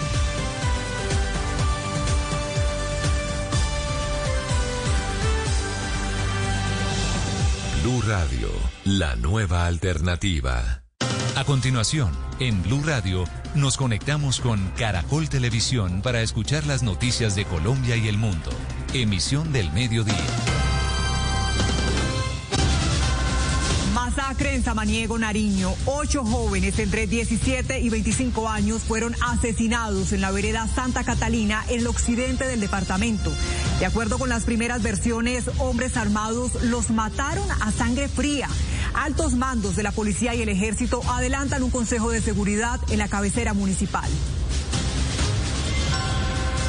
Blue Radio, la nueva alternativa. A continuación, en Blue Radio, nos conectamos con Caracol Televisión para escuchar las noticias de Colombia y el mundo. Emisión del mediodía. Masacre en Nariño. Ocho jóvenes entre 17 y 25 años fueron asesinados en la vereda Santa Catalina, en el occidente del departamento. De acuerdo con las primeras versiones, hombres armados los mataron a sangre fría. Altos mandos de la policía y el ejército adelantan un consejo de seguridad en la cabecera municipal.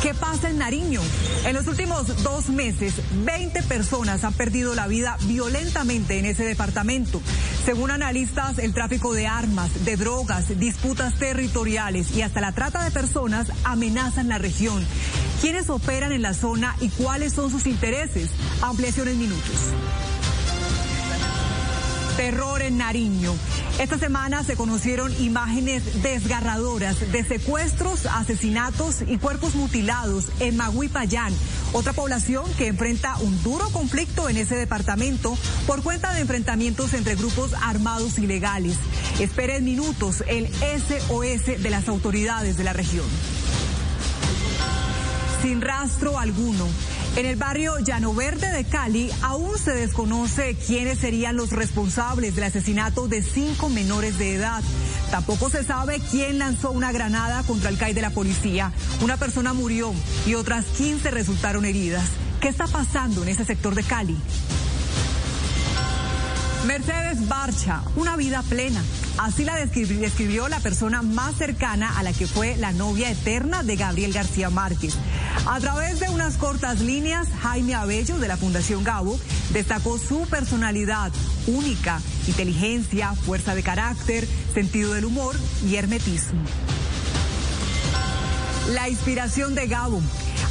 ¿Qué pasa en Nariño? En los últimos dos meses, 20 personas han perdido la vida violentamente en ese departamento. Según analistas, el tráfico de armas, de drogas, disputas territoriales y hasta la trata de personas amenazan la región. ¿Quiénes operan en la zona y cuáles son sus intereses? Ampliación en minutos terror en Nariño. Esta semana se conocieron imágenes desgarradoras de secuestros, asesinatos y cuerpos mutilados en Maguipayán, otra población que enfrenta un duro conflicto en ese departamento por cuenta de enfrentamientos entre grupos armados ilegales. Esperen minutos el SOS de las autoridades de la región. Sin rastro alguno. En el barrio Llano Verde de Cali aún se desconoce quiénes serían los responsables del asesinato de cinco menores de edad. Tampoco se sabe quién lanzó una granada contra el CAI de la policía. Una persona murió y otras 15 resultaron heridas. ¿Qué está pasando en ese sector de Cali? Mercedes Barcha, una vida plena. Así la describió, la persona más cercana a la que fue la novia eterna de Gabriel García Márquez. A través de unas cortas líneas, Jaime Abello de la Fundación Gabo destacó su personalidad única, inteligencia, fuerza de carácter, sentido del humor y hermetismo. La inspiración de Gabo.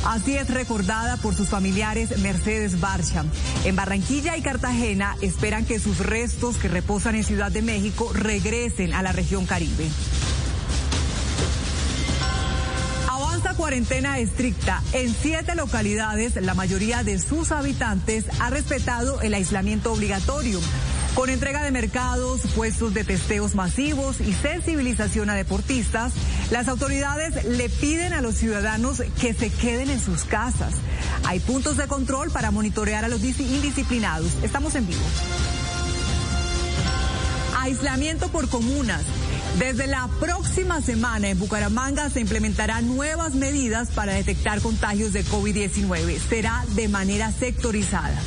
Así es recordada por sus familiares Mercedes Barcha. En Barranquilla y Cartagena esperan que sus restos que reposan en Ciudad de México regresen a la región Caribe. Avanza cuarentena estricta. En siete localidades, la mayoría de sus habitantes ha respetado el aislamiento obligatorio. Con entrega de mercados, puestos de testeos masivos y sensibilización a deportistas, las autoridades le piden a los ciudadanos que se queden en sus casas. Hay puntos de control para monitorear a los indisciplinados. Estamos en vivo. Aislamiento por comunas. Desde la próxima semana en Bucaramanga se implementarán nuevas medidas para detectar contagios de COVID-19. Será de manera sectorizada.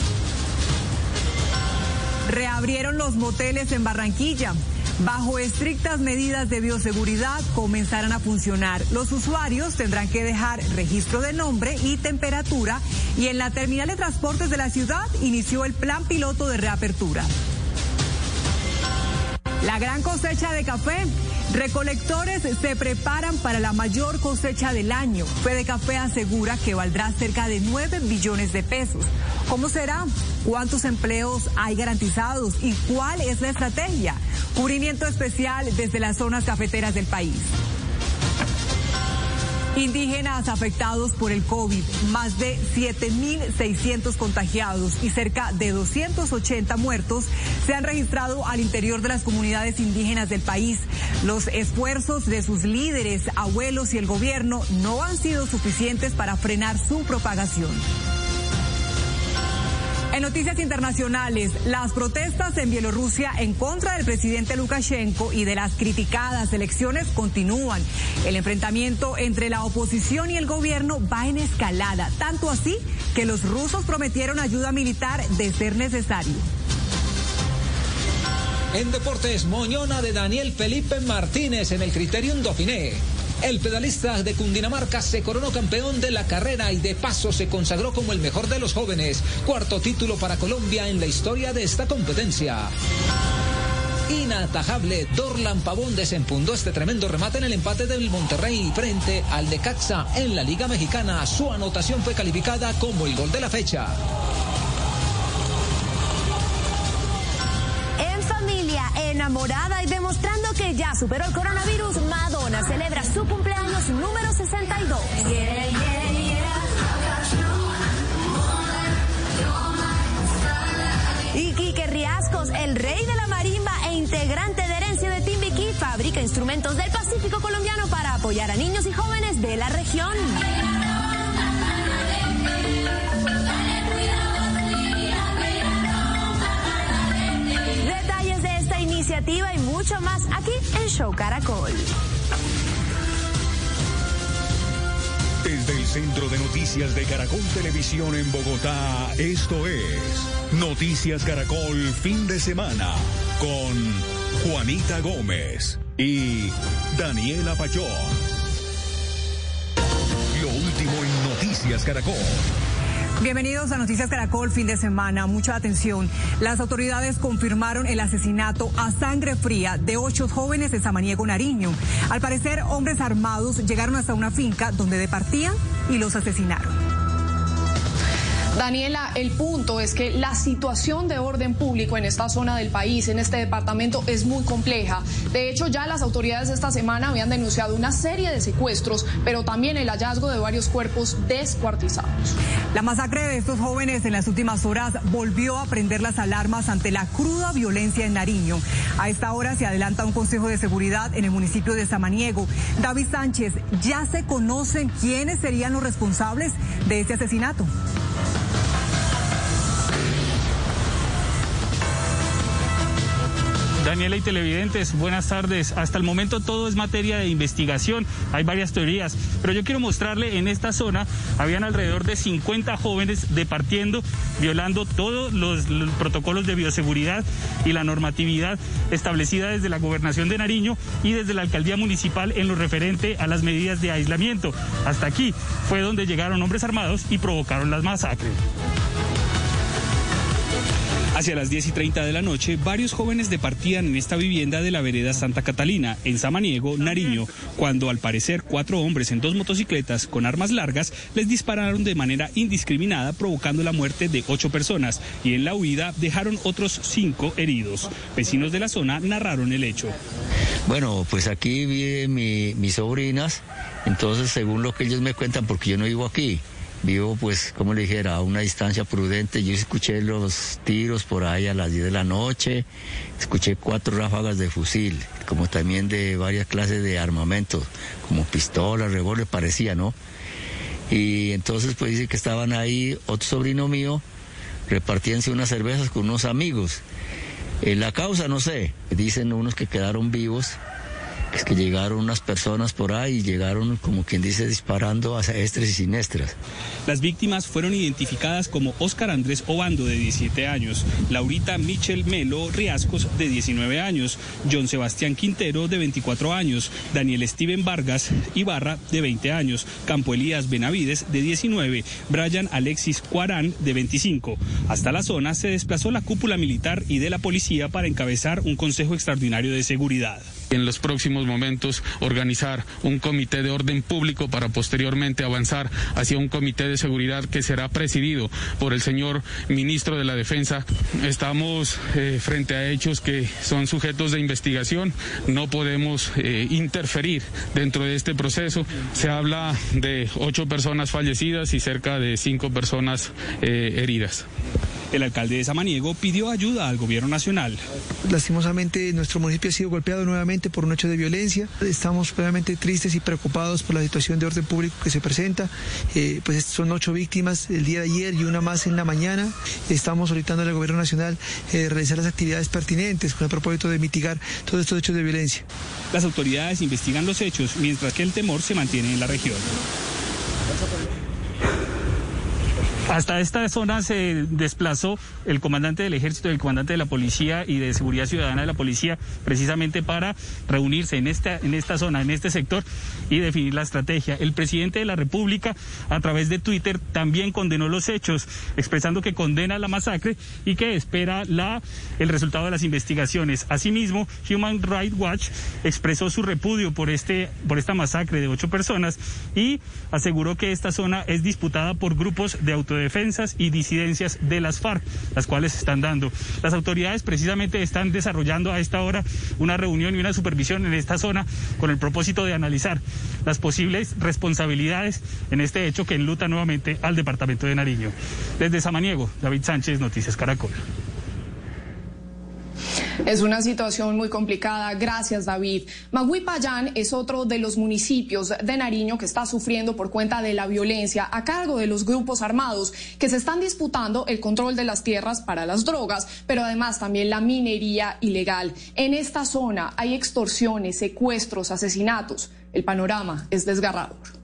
Reabrieron los moteles en Barranquilla. Bajo estrictas medidas de bioseguridad comenzarán a funcionar. Los usuarios tendrán que dejar registro de nombre y temperatura y en la terminal de transportes de la ciudad inició el plan piloto de reapertura. La gran cosecha de café. Recolectores se preparan para la mayor cosecha del año. Fede Café asegura que valdrá cerca de 9 billones de pesos. ¿Cómo será? ¿Cuántos empleos hay garantizados? ¿Y cuál es la estrategia? Cubrimiento especial desde las zonas cafeteras del país. Indígenas afectados por el COVID, más de 7.600 contagiados y cerca de 280 muertos se han registrado al interior de las comunidades indígenas del país. Los esfuerzos de sus líderes, abuelos y el gobierno no han sido suficientes para frenar su propagación. En noticias internacionales, las protestas en Bielorrusia en contra del presidente Lukashenko y de las criticadas elecciones continúan. El enfrentamiento entre la oposición y el gobierno va en escalada, tanto así que los rusos prometieron ayuda militar de ser necesario. En deportes, moñona de Daniel Felipe Martínez en el Criterium Dauphiné. El pedalista de Cundinamarca se coronó campeón de la carrera y de paso se consagró como el mejor de los jóvenes. Cuarto título para Colombia en la historia de esta competencia. Inatajable, Dorlan Pavón desempundó este tremendo remate en el empate del Monterrey frente al de Caxa en la Liga Mexicana. Su anotación fue calificada como el gol de la fecha. Enamorada y demostrando que ya superó el coronavirus, Madonna celebra su cumpleaños número 62. Y Quique Riascos, el rey de la marimba e integrante de herencia de Timbiquí, fabrica instrumentos del Pacífico colombiano para apoyar a niños y jóvenes de la región. Iniciativa y mucho más aquí en Show Caracol. Desde el Centro de Noticias de Caracol Televisión en Bogotá, esto es Noticias Caracol Fin de Semana con Juanita Gómez y Daniela Pachón. Lo último en Noticias Caracol. Bienvenidos a Noticias Caracol, fin de semana. Mucha atención. Las autoridades confirmaron el asesinato a sangre fría de ocho jóvenes de Samaniego, Nariño. Al parecer, hombres armados llegaron hasta una finca donde departían y los asesinaron. Daniela, el punto es que la situación de orden público en esta zona del país, en este departamento, es muy compleja. De hecho, ya las autoridades esta semana habían denunciado una serie de secuestros, pero también el hallazgo de varios cuerpos descuartizados. La masacre de estos jóvenes en las últimas horas volvió a prender las alarmas ante la cruda violencia en Nariño. A esta hora se adelanta un consejo de seguridad en el municipio de Samaniego. David Sánchez, ¿ya se conocen quiénes serían los responsables de este asesinato? Daniela y televidentes, buenas tardes. Hasta el momento todo es materia de investigación, hay varias teorías, pero yo quiero mostrarle en esta zona habían alrededor de 50 jóvenes departiendo, violando todos los, los protocolos de bioseguridad y la normatividad establecida desde la gobernación de Nariño y desde la alcaldía municipal en lo referente a las medidas de aislamiento. Hasta aquí fue donde llegaron hombres armados y provocaron las masacres. Hacia las 10 y 30 de la noche, varios jóvenes departían en esta vivienda de la vereda Santa Catalina, en Samaniego, Nariño, cuando al parecer cuatro hombres en dos motocicletas con armas largas les dispararon de manera indiscriminada, provocando la muerte de ocho personas y en la huida dejaron otros cinco heridos. Vecinos de la zona narraron el hecho. Bueno, pues aquí viven mi- mis sobrinas, entonces según lo que ellos me cuentan, porque yo no vivo aquí, vivo pues, como le dijera, a una distancia prudente, yo escuché los tiros por ahí a las 10 de la noche, escuché cuatro ráfagas de fusil, como también de varias clases de armamento, como pistolas, revólver, parecía, ¿no? Y entonces pues dice que estaban ahí otro sobrino mío, repartíanse unas cervezas con unos amigos. En la causa no sé, dicen unos que quedaron vivos, es que llegaron unas personas por ahí y llegaron como quien dice disparando hacia estres y siniestras. Las víctimas fueron identificadas como Óscar Andrés Obando, de 17 años, Laurita Michel Melo Riascos, de 19 años, John Sebastián Quintero, de 24 años, Daniel Steven Vargas Ibarra, de 20 años, Campo Elías Benavides, de 19, Brian Alexis Cuarán, de 25. Hasta la zona se desplazó la cúpula militar y de la policía para encabezar un consejo extraordinario de seguridad. En los próximos momentos organizar un comité de orden público para posteriormente avanzar hacia un comité de seguridad que será presidido por el señor ministro de la Defensa. Estamos eh, frente a hechos que son sujetos de investigación. No podemos eh, interferir dentro de este proceso. Se habla de ocho personas fallecidas y cerca de cinco personas eh, heridas. El alcalde de Samaniego pidió ayuda al gobierno nacional. Lastimosamente nuestro municipio ha sido golpeado nuevamente por un hecho de violencia. Estamos realmente tristes y preocupados por la situación de orden público que se presenta. Eh, pues son ocho víctimas el día de ayer y una más en la mañana. Estamos solicitando al gobierno nacional eh, realizar las actividades pertinentes con el propósito de mitigar todos estos hechos de violencia. Las autoridades investigan los hechos mientras que el temor se mantiene en la región. Hasta esta zona se desplazó el comandante del ejército, el comandante de la policía y de seguridad ciudadana de la policía, precisamente para reunirse en esta, en esta zona, en este sector y definir la estrategia. El presidente de la República, a través de Twitter, también condenó los hechos, expresando que condena la masacre y que espera la, el resultado de las investigaciones. Asimismo, Human Rights Watch expresó su repudio por, este, por esta masacre de ocho personas y aseguró que esta zona es disputada por grupos de autodefensas y disidencias de las FARC, las cuales se están dando. Las autoridades precisamente están desarrollando a esta hora una reunión y una supervisión en esta zona con el propósito de analizar las posibles responsabilidades en este hecho que enluta nuevamente al departamento de Nariño. Desde Samaniego, David Sánchez, Noticias Caracol. Es una situación muy complicada. Gracias, David. Maguipayán es otro de los municipios de Nariño que está sufriendo por cuenta de la violencia a cargo de los grupos armados que se están disputando el control de las tierras para las drogas, pero además también la minería ilegal. En esta zona hay extorsiones, secuestros, asesinatos. El panorama es desgarrador.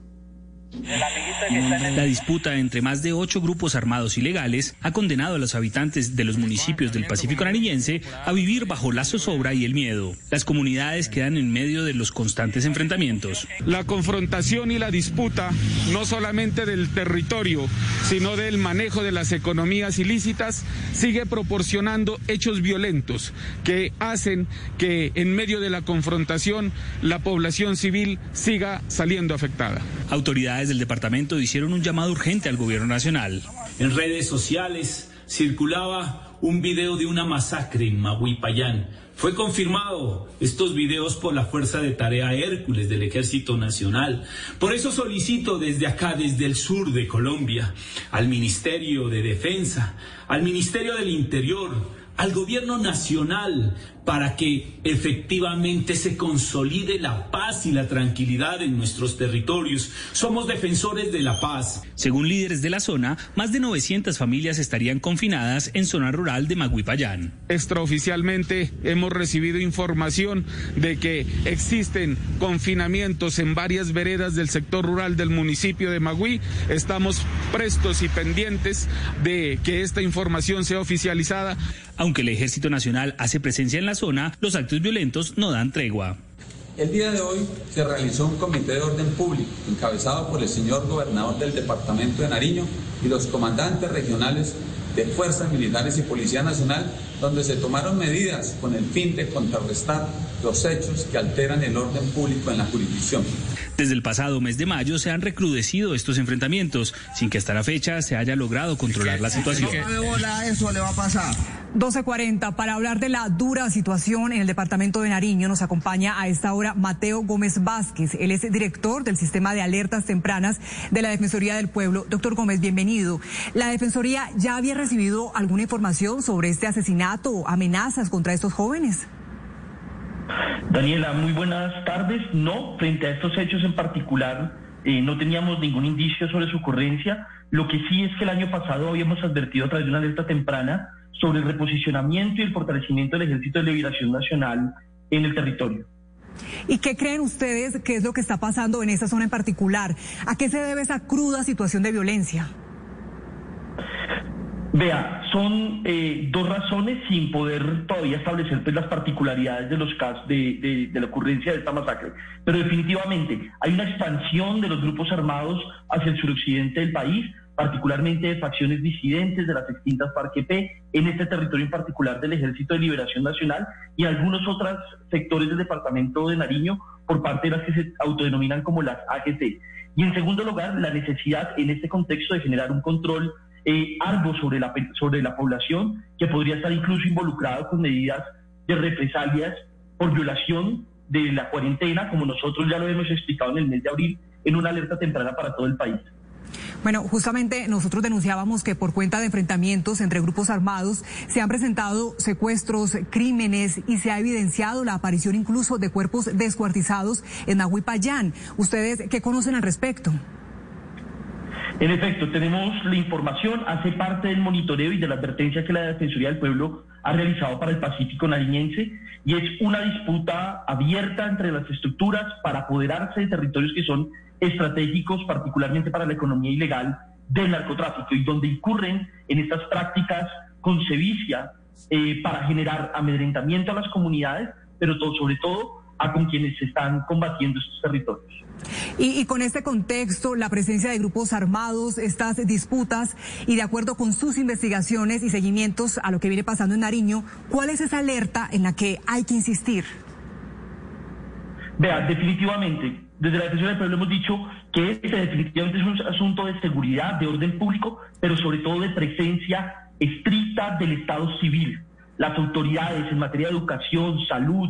La disputa entre más de ocho grupos armados ilegales ha condenado a los habitantes de los municipios del Pacífico nariñense a vivir bajo la zozobra y el miedo. Las comunidades quedan en medio de los constantes enfrentamientos. La confrontación y la disputa, no solamente del territorio, sino del manejo de las economías ilícitas, sigue proporcionando hechos violentos que hacen que en medio de la confrontación la población civil siga saliendo afectada. Autoridades del departamento hicieron un llamado urgente al gobierno nacional. En redes sociales circulaba un video de una masacre en Maguipayán. Fue confirmado estos videos por la Fuerza de Tarea Hércules del Ejército Nacional. Por eso solicito desde acá, desde el sur de Colombia, al Ministerio de Defensa, al Ministerio del Interior, al gobierno nacional para que efectivamente se consolide la paz y la tranquilidad en nuestros territorios. Somos defensores de la paz. Según líderes de la zona, más de 900 familias estarían confinadas en zona rural de Maguipayán. Extraoficialmente hemos recibido información de que existen confinamientos en varias veredas del sector rural del municipio de Magui. Estamos prestos y pendientes de que esta información sea oficializada. Aunque el Ejército Nacional hace presencia en la los actos violentos no dan tregua. El día de hoy se realizó un comité de orden público encabezado por el señor gobernador del departamento de Nariño y los comandantes regionales de fuerzas militares y Policía Nacional, donde se tomaron medidas con el fin de contrarrestar los hechos que alteran el orden público en la jurisdicción. Desde el pasado mes de mayo se han recrudecido estos enfrentamientos, sin que hasta la fecha se haya logrado controlar la situación. eso le va a pasar. 12.40. Para hablar de la dura situación en el departamento de Nariño, nos acompaña a esta hora Mateo Gómez Vázquez. Él es director del sistema de alertas tempranas de la Defensoría del Pueblo. Doctor Gómez, bienvenido. ¿La Defensoría ya había recibido alguna información sobre este asesinato o amenazas contra estos jóvenes? Daniela, muy buenas tardes. No, frente a estos hechos en particular, eh, no teníamos ningún indicio sobre su ocurrencia. Lo que sí es que el año pasado habíamos advertido a través de una alerta temprana sobre el reposicionamiento y el fortalecimiento del Ejército de Liberación Nacional en el territorio. ¿Y qué creen ustedes que es lo que está pasando en esa zona en particular? ¿A qué se debe esa cruda situación de violencia? Vea, son eh, dos razones sin poder todavía establecer pues, las particularidades de los casos de, de, la ocurrencia de esta masacre. Pero definitivamente hay una expansión de los grupos armados hacia el suroccidente del país, particularmente de facciones disidentes de las extintas FARC-EP, en este territorio en particular del Ejército de Liberación Nacional y algunos otros sectores del departamento de Nariño por parte de las que se autodenominan como las AGT. Y en segundo lugar, la necesidad en este contexto de generar un control eh, algo sobre la, sobre la población que podría estar incluso involucrado con medidas de represalias por violación de la cuarentena, como nosotros ya lo hemos explicado en el mes de abril, en una alerta temprana para todo el país. Bueno, justamente nosotros denunciábamos que por cuenta de enfrentamientos entre grupos armados se han presentado secuestros, crímenes y se ha evidenciado la aparición incluso de cuerpos descuartizados en Nahuipayán. ¿Ustedes qué conocen al respecto? En efecto, tenemos la información, hace parte del monitoreo y de la advertencia que la Defensoría del Pueblo ha realizado para el Pacífico nariñense y es una disputa abierta entre las estructuras para apoderarse de territorios que son estratégicos, particularmente para la economía ilegal del narcotráfico y donde incurren en estas prácticas con sevicia eh, para generar amedrentamiento a las comunidades, pero sobre todo a con quienes se están combatiendo estos territorios. Y, con este contexto, la presencia de grupos armados, estas disputas y de acuerdo con sus investigaciones y seguimientos a lo que viene pasando en Nariño, ¿cuál es esa alerta en la que hay que insistir? Vea, definitivamente, desde la Defensoría del Pueblo hemos dicho que este definitivamente es un asunto de seguridad, de orden público, pero sobre todo de presencia estricta del Estado civil. Las autoridades en materia de educación, salud,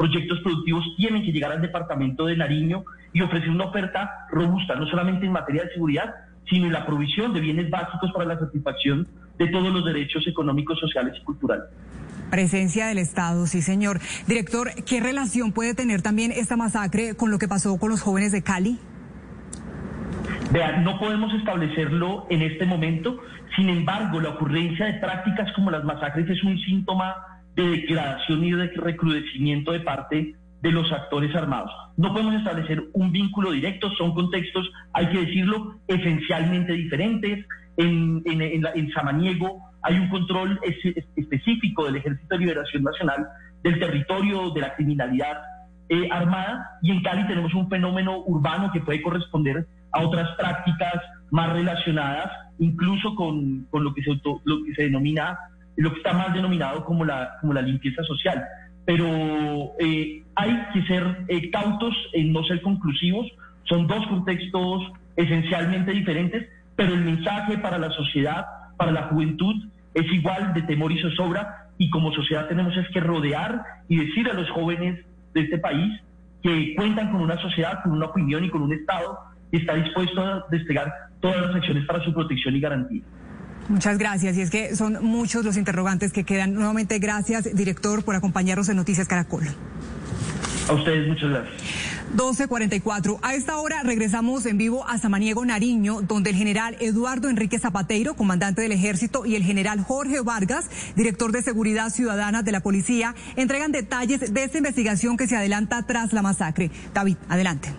proyectos productivos tienen que llegar al departamento de Nariño y ofrecer una oferta robusta, no solamente en materia de seguridad, sino en la provisión de bienes básicos para la satisfacción de todos los derechos económicos, sociales y culturales. Presencia del Estado, sí señor. Director, ¿qué relación puede tener también esta masacre con lo que pasó con los jóvenes de Cali? Vean, no podemos establecerlo en este momento, sin embargo, la ocurrencia de prácticas como las masacres es un síntoma de degradación y de recrudecimiento de parte de los actores armados. No podemos establecer un vínculo directo, son contextos, hay que decirlo, esencialmente diferentes. En, en, en, en Samaniego hay un control es- es- específico del Ejército de Liberación Nacional del territorio de la criminalidad eh, armada y en Cali tenemos un fenómeno urbano que puede corresponder a otras prácticas más relacionadas, incluso con, con lo, que se, lo que se denomina, lo que está más denominado como la, como la limpieza social. Pero eh, hay que ser eh, cautos en no ser conclusivos. Son dos contextos esencialmente diferentes, pero el mensaje para la sociedad, para la juventud, es igual de temor y zozobra. Y como sociedad tenemos es que rodear y decir a los jóvenes de este país que cuentan con una sociedad, con una opinión y con un Estado que está dispuesto a desplegar todas las acciones para su protección y garantía. Muchas gracias. Y es que son muchos los interrogantes que quedan. Nuevamente, gracias, director, por acompañarnos en Noticias Caracol. A ustedes muchas gracias. 1244. A esta hora regresamos en vivo a Samaniego, Nariño, donde el general Eduardo Enrique Zapateiro, comandante del ejército, y el general Jorge Vargas, director de seguridad ciudadana de la policía, entregan detalles de esta investigación que se adelanta tras la masacre. David, adelante.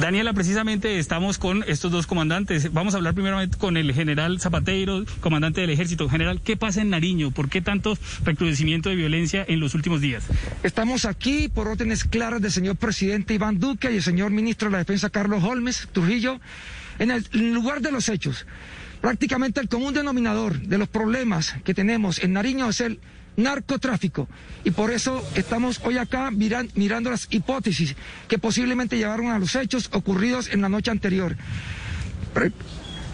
Daniela, precisamente estamos con estos dos comandantes. Vamos a hablar primeramente con el general Zapateiro, comandante del ejército. General, ¿qué pasa en Nariño? ¿Por qué tanto recrudecimiento de violencia en los últimos días? Estamos aquí por órdenes claras del señor presidente Iván Duque y el señor ministro de la Defensa Carlos Holmes Trujillo en el lugar de los hechos. Prácticamente el común denominador de los problemas que tenemos en Nariño es el narcotráfico. Y por eso estamos hoy acá miran- mirando las hipótesis que posiblemente llevaron a los hechos ocurridos en la noche anterior.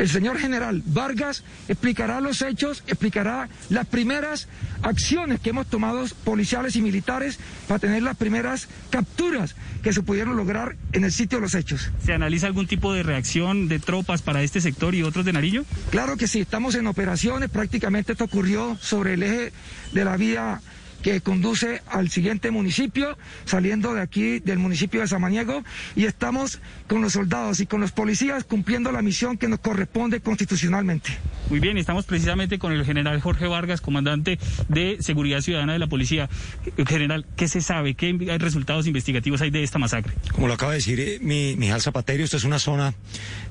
El señor general Vargas explicará los hechos, explicará las primeras acciones que hemos tomado policiales y militares para tener las primeras capturas que se pudieron lograr en el sitio de los hechos. ¿Se analiza algún tipo de reacción de tropas para este sector y otros de Nariño? Claro que sí, estamos en operaciones, prácticamente esto ocurrió sobre el eje de la vía que conduce al siguiente municipio, saliendo de aquí del municipio de Samaniego, y estamos con los soldados y con los policías cumpliendo la misión que nos corresponde constitucionalmente. Muy bien, estamos precisamente con el general Jorge Vargas, comandante de Seguridad Ciudadana de la Policía. Eh, General, ¿qué se sabe? ¿Qué resultados investigativos hay de esta masacre? Como lo acaba de decir eh, mi, Mijal Zapaterio, esto es una zona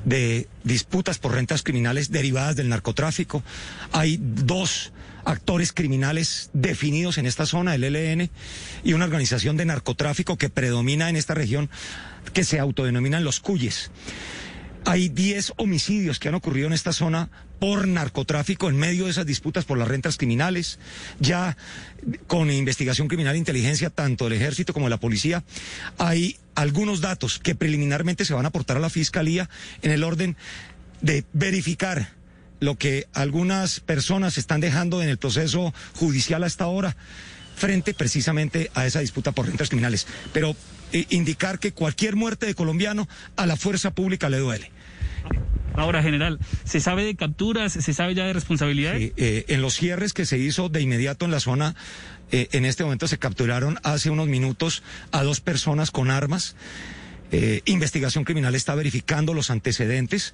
de disputas por rentas criminales derivadas del narcotráfico. Hay dos actores criminales definidos en esta zona, el ELN, y una organización de narcotráfico que predomina en esta región, que se autodenominan los Cuyes. Hay 10 homicidios que han ocurrido en esta zona por narcotráfico en medio de esas disputas por las rentas criminales. Ya con investigación criminal e inteligencia, tanto del ejército como de la policía, hay algunos datos que preliminarmente se van a aportar a la fiscalía en el orden de verificar lo que algunas personas están dejando en el proceso judicial hasta ahora frente precisamente a esa disputa por rentas criminales. Pero eh, indicar que cualquier muerte de colombiano a la fuerza pública le duele. Ahora, general, ¿se sabe de capturas? ¿Se sabe ya de responsabilidades? Sí, eh, en los cierres que se hizo de inmediato en la zona, eh, en este momento se capturaron hace unos minutos a dos personas con armas. Eh, investigación criminal está verificando los antecedentes.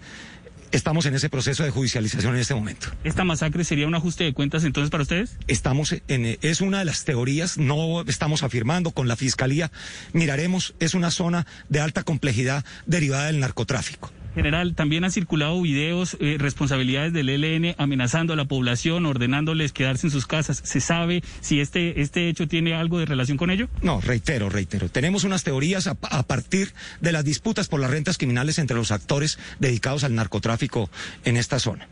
Estamos en ese proceso de judicialización en este momento. ¿Esta masacre sería un ajuste de cuentas entonces para ustedes? Estamos en, es una de las teorías, no estamos afirmando con la fiscalía. Miraremos, es una zona de alta complejidad derivada del narcotráfico. General, también han circulado videos, eh, responsabilidades del ELN amenazando a la población, ordenándoles quedarse en sus casas. ¿Se sabe si este, este hecho tiene algo de relación con ello? No, reitero, reitero. Tenemos unas teorías a, a partir de las disputas por las rentas criminales entre los actores dedicados al narcotráfico en esta zona.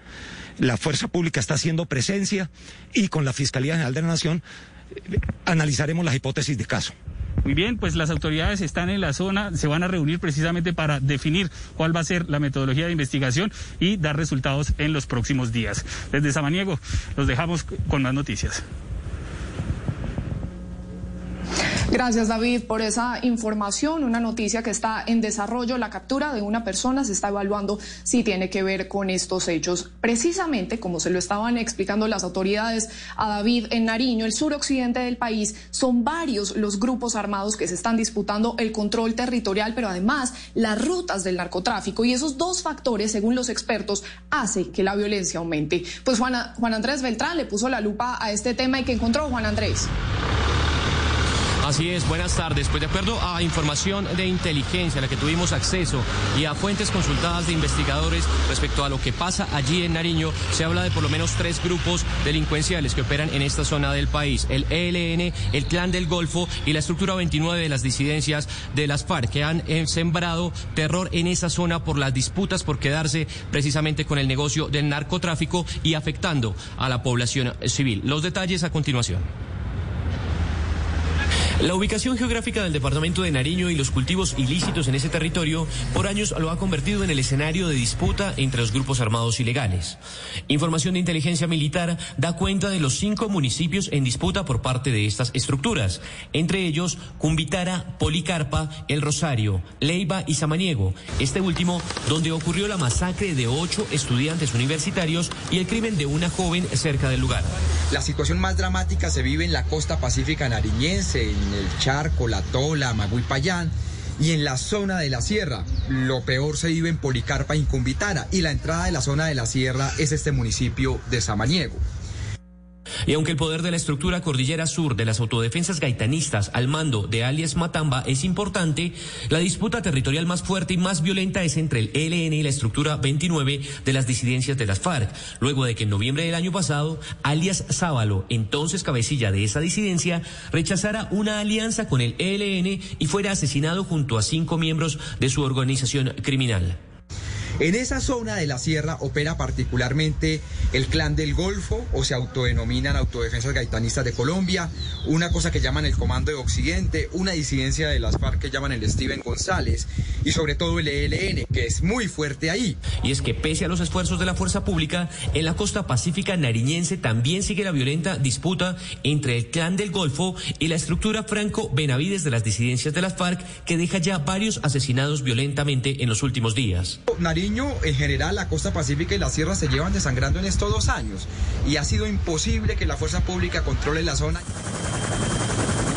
La fuerza pública está haciendo presencia y con la Fiscalía General de la Nación eh, analizaremos las hipótesis de caso. Muy bien, pues las autoridades están en la zona, se van a reunir precisamente para definir cuál va a ser la metodología de investigación y dar resultados en los próximos días. Desde Samaniego los dejamos con más noticias. Gracias David por esa información, una noticia que está en desarrollo. La captura de una persona se está evaluando si tiene que ver con estos hechos. Precisamente como se lo estaban explicando las autoridades a David en Nariño, el suroccidente del país, son varios los grupos armados que se están disputando el control territorial, pero además las rutas del narcotráfico. Y esos dos factores, según los expertos, hace que la violencia aumente. Pues Juan, Andrés Beltrán le puso la lupa a este tema y que encontró Juan Andrés. Así es, buenas tardes. Pues de acuerdo a información de inteligencia a la que tuvimos acceso y a fuentes consultadas de investigadores respecto a lo que pasa allí en Nariño, se habla de por lo menos tres grupos delincuenciales que operan en esta zona del país. El ELN, el Clan del Golfo y la estructura 29 de las disidencias de las FARC, que han eh, sembrado terror en esa zona por las disputas por quedarse precisamente con el negocio del narcotráfico y afectando a la población civil. Los detalles a continuación. La ubicación geográfica del departamento de Nariño y los cultivos ilícitos en ese territorio por años lo ha convertido en el escenario de disputa entre los grupos armados ilegales. Información de inteligencia militar da cuenta de los cinco municipios en disputa por parte de estas estructuras, entre ellos Cumbitara, Policarpa, El Rosario, Leiva y Samaniego, este último donde ocurrió la masacre de ocho estudiantes universitarios y el crimen de una joven cerca del lugar. La situación más dramática se vive en la costa pacífica nariñense, en el Charco, La Tola, Maguipayán y en la zona de la sierra. Lo peor se vive en Policarpa, Incumbitara y la entrada de la zona de la sierra es este municipio de Samaniego. Y aunque el poder de la estructura cordillera sur de las autodefensas gaitanistas al mando de alias Matamba es importante, la disputa territorial más fuerte y más violenta es entre el ELN y la estructura 29 de las disidencias de las FARC, luego de que en noviembre del año pasado, alias Sábalo, entonces cabecilla de esa disidencia, rechazara una alianza con el ELN y fuera asesinado junto a cinco miembros de su organización criminal. En esa zona de la sierra opera particularmente el clan del Golfo, o se autodenominan autodefensas gaitanistas de Colombia, una cosa que llaman el Comando de Occidente, una disidencia de las FARC que llaman el Steven González, y sobre todo el ELN, que es muy fuerte ahí. Y es que pese a los esfuerzos de la fuerza pública, en la costa pacífica nariñense también sigue la violenta disputa entre el clan del Golfo y la estructura Franco-Benavides de las disidencias de las FARC, que deja ya varios asesinados violentamente en los últimos días. En general, la costa pacífica y la sierra se llevan desangrando en estos dos años y ha sido imposible que la fuerza pública controle la zona.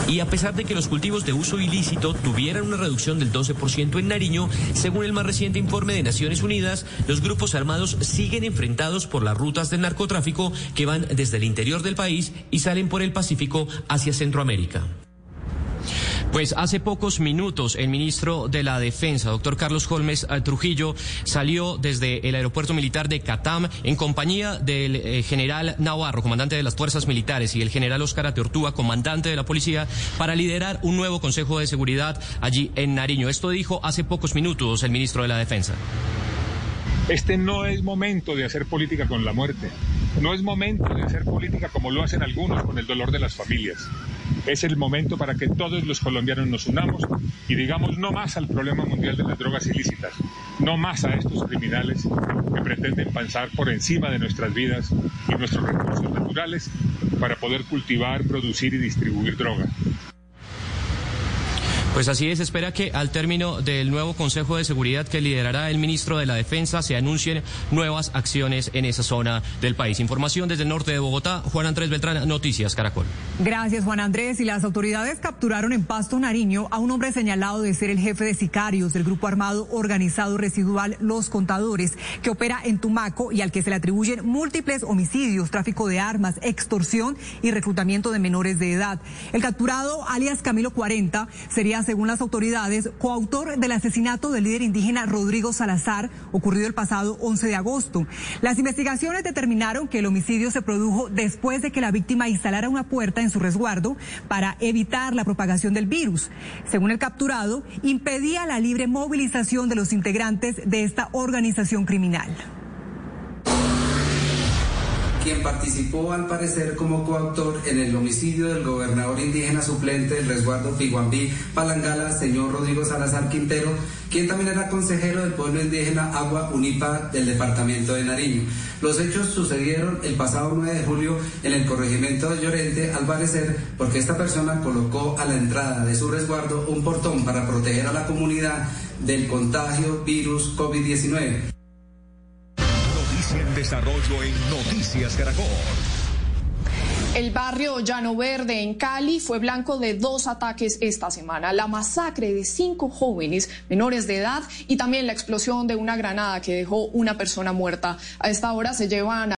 Y a pesar de que los cultivos de uso ilícito tuvieran una reducción del 12% en Nariño, según el más reciente informe de Naciones Unidas, los grupos armados siguen enfrentados por las rutas del narcotráfico que van desde el interior del país y salen por el Pacífico hacia Centroamérica. Pues hace pocos minutos el ministro de la Defensa, doctor Carlos Holmes eh, Trujillo, salió desde el aeropuerto militar de Catam en compañía del eh, general Navarro, comandante de las fuerzas militares, y el general Óscar Ateortúa, comandante de la policía, para liderar un nuevo Consejo de Seguridad allí en Nariño. Esto dijo hace pocos minutos el ministro de la Defensa. Este no es momento de hacer política con la muerte. No es momento de hacer política como lo hacen algunos con el dolor de las familias. Es el momento para que todos los colombianos nos unamos y digamos no más al problema mundial de las drogas ilícitas, no más a estos criminales que pretenden pasar por encima de nuestras vidas y nuestros recursos naturales para poder cultivar, producir y distribuir droga. Pues así es, espera que al término del nuevo Consejo de Seguridad que liderará el ministro de la Defensa se anuncien nuevas acciones en esa zona del país. Información desde el norte de Bogotá, Juan Andrés Beltrán, Noticias Caracol. Gracias, Juan Andrés. Y las autoridades capturaron en Pasto Nariño a un hombre señalado de ser el jefe de sicarios del grupo armado organizado residual Los Contadores, que opera en Tumaco y al que se le atribuyen múltiples homicidios, tráfico de armas, extorsión y reclutamiento de menores de edad. El capturado, alias Camilo 40, sería según las autoridades, coautor del asesinato del líder indígena Rodrigo Salazar, ocurrido el pasado 11 de agosto. Las investigaciones determinaron que el homicidio se produjo después de que la víctima instalara una puerta en su resguardo para evitar la propagación del virus. Según el capturado, impedía la libre movilización de los integrantes de esta organización criminal. Quien participó al parecer como coautor en el homicidio del gobernador indígena suplente del resguardo Piguambí Palangala, señor Rodrigo Salazar Quintero, quien también era consejero del pueblo indígena Agua Unipa del departamento de Nariño. Los hechos sucedieron el pasado 9 de julio en el corregimiento de Llorente, al parecer porque esta persona colocó a la entrada de su resguardo un portón para proteger a la comunidad del contagio virus COVID-19. En desarrollo en Noticias Caracol. El barrio Llano Verde en Cali fue blanco de dos ataques esta semana. La masacre de cinco jóvenes menores de edad y también la explosión de una granada que dejó una persona muerta. A esta hora se llevan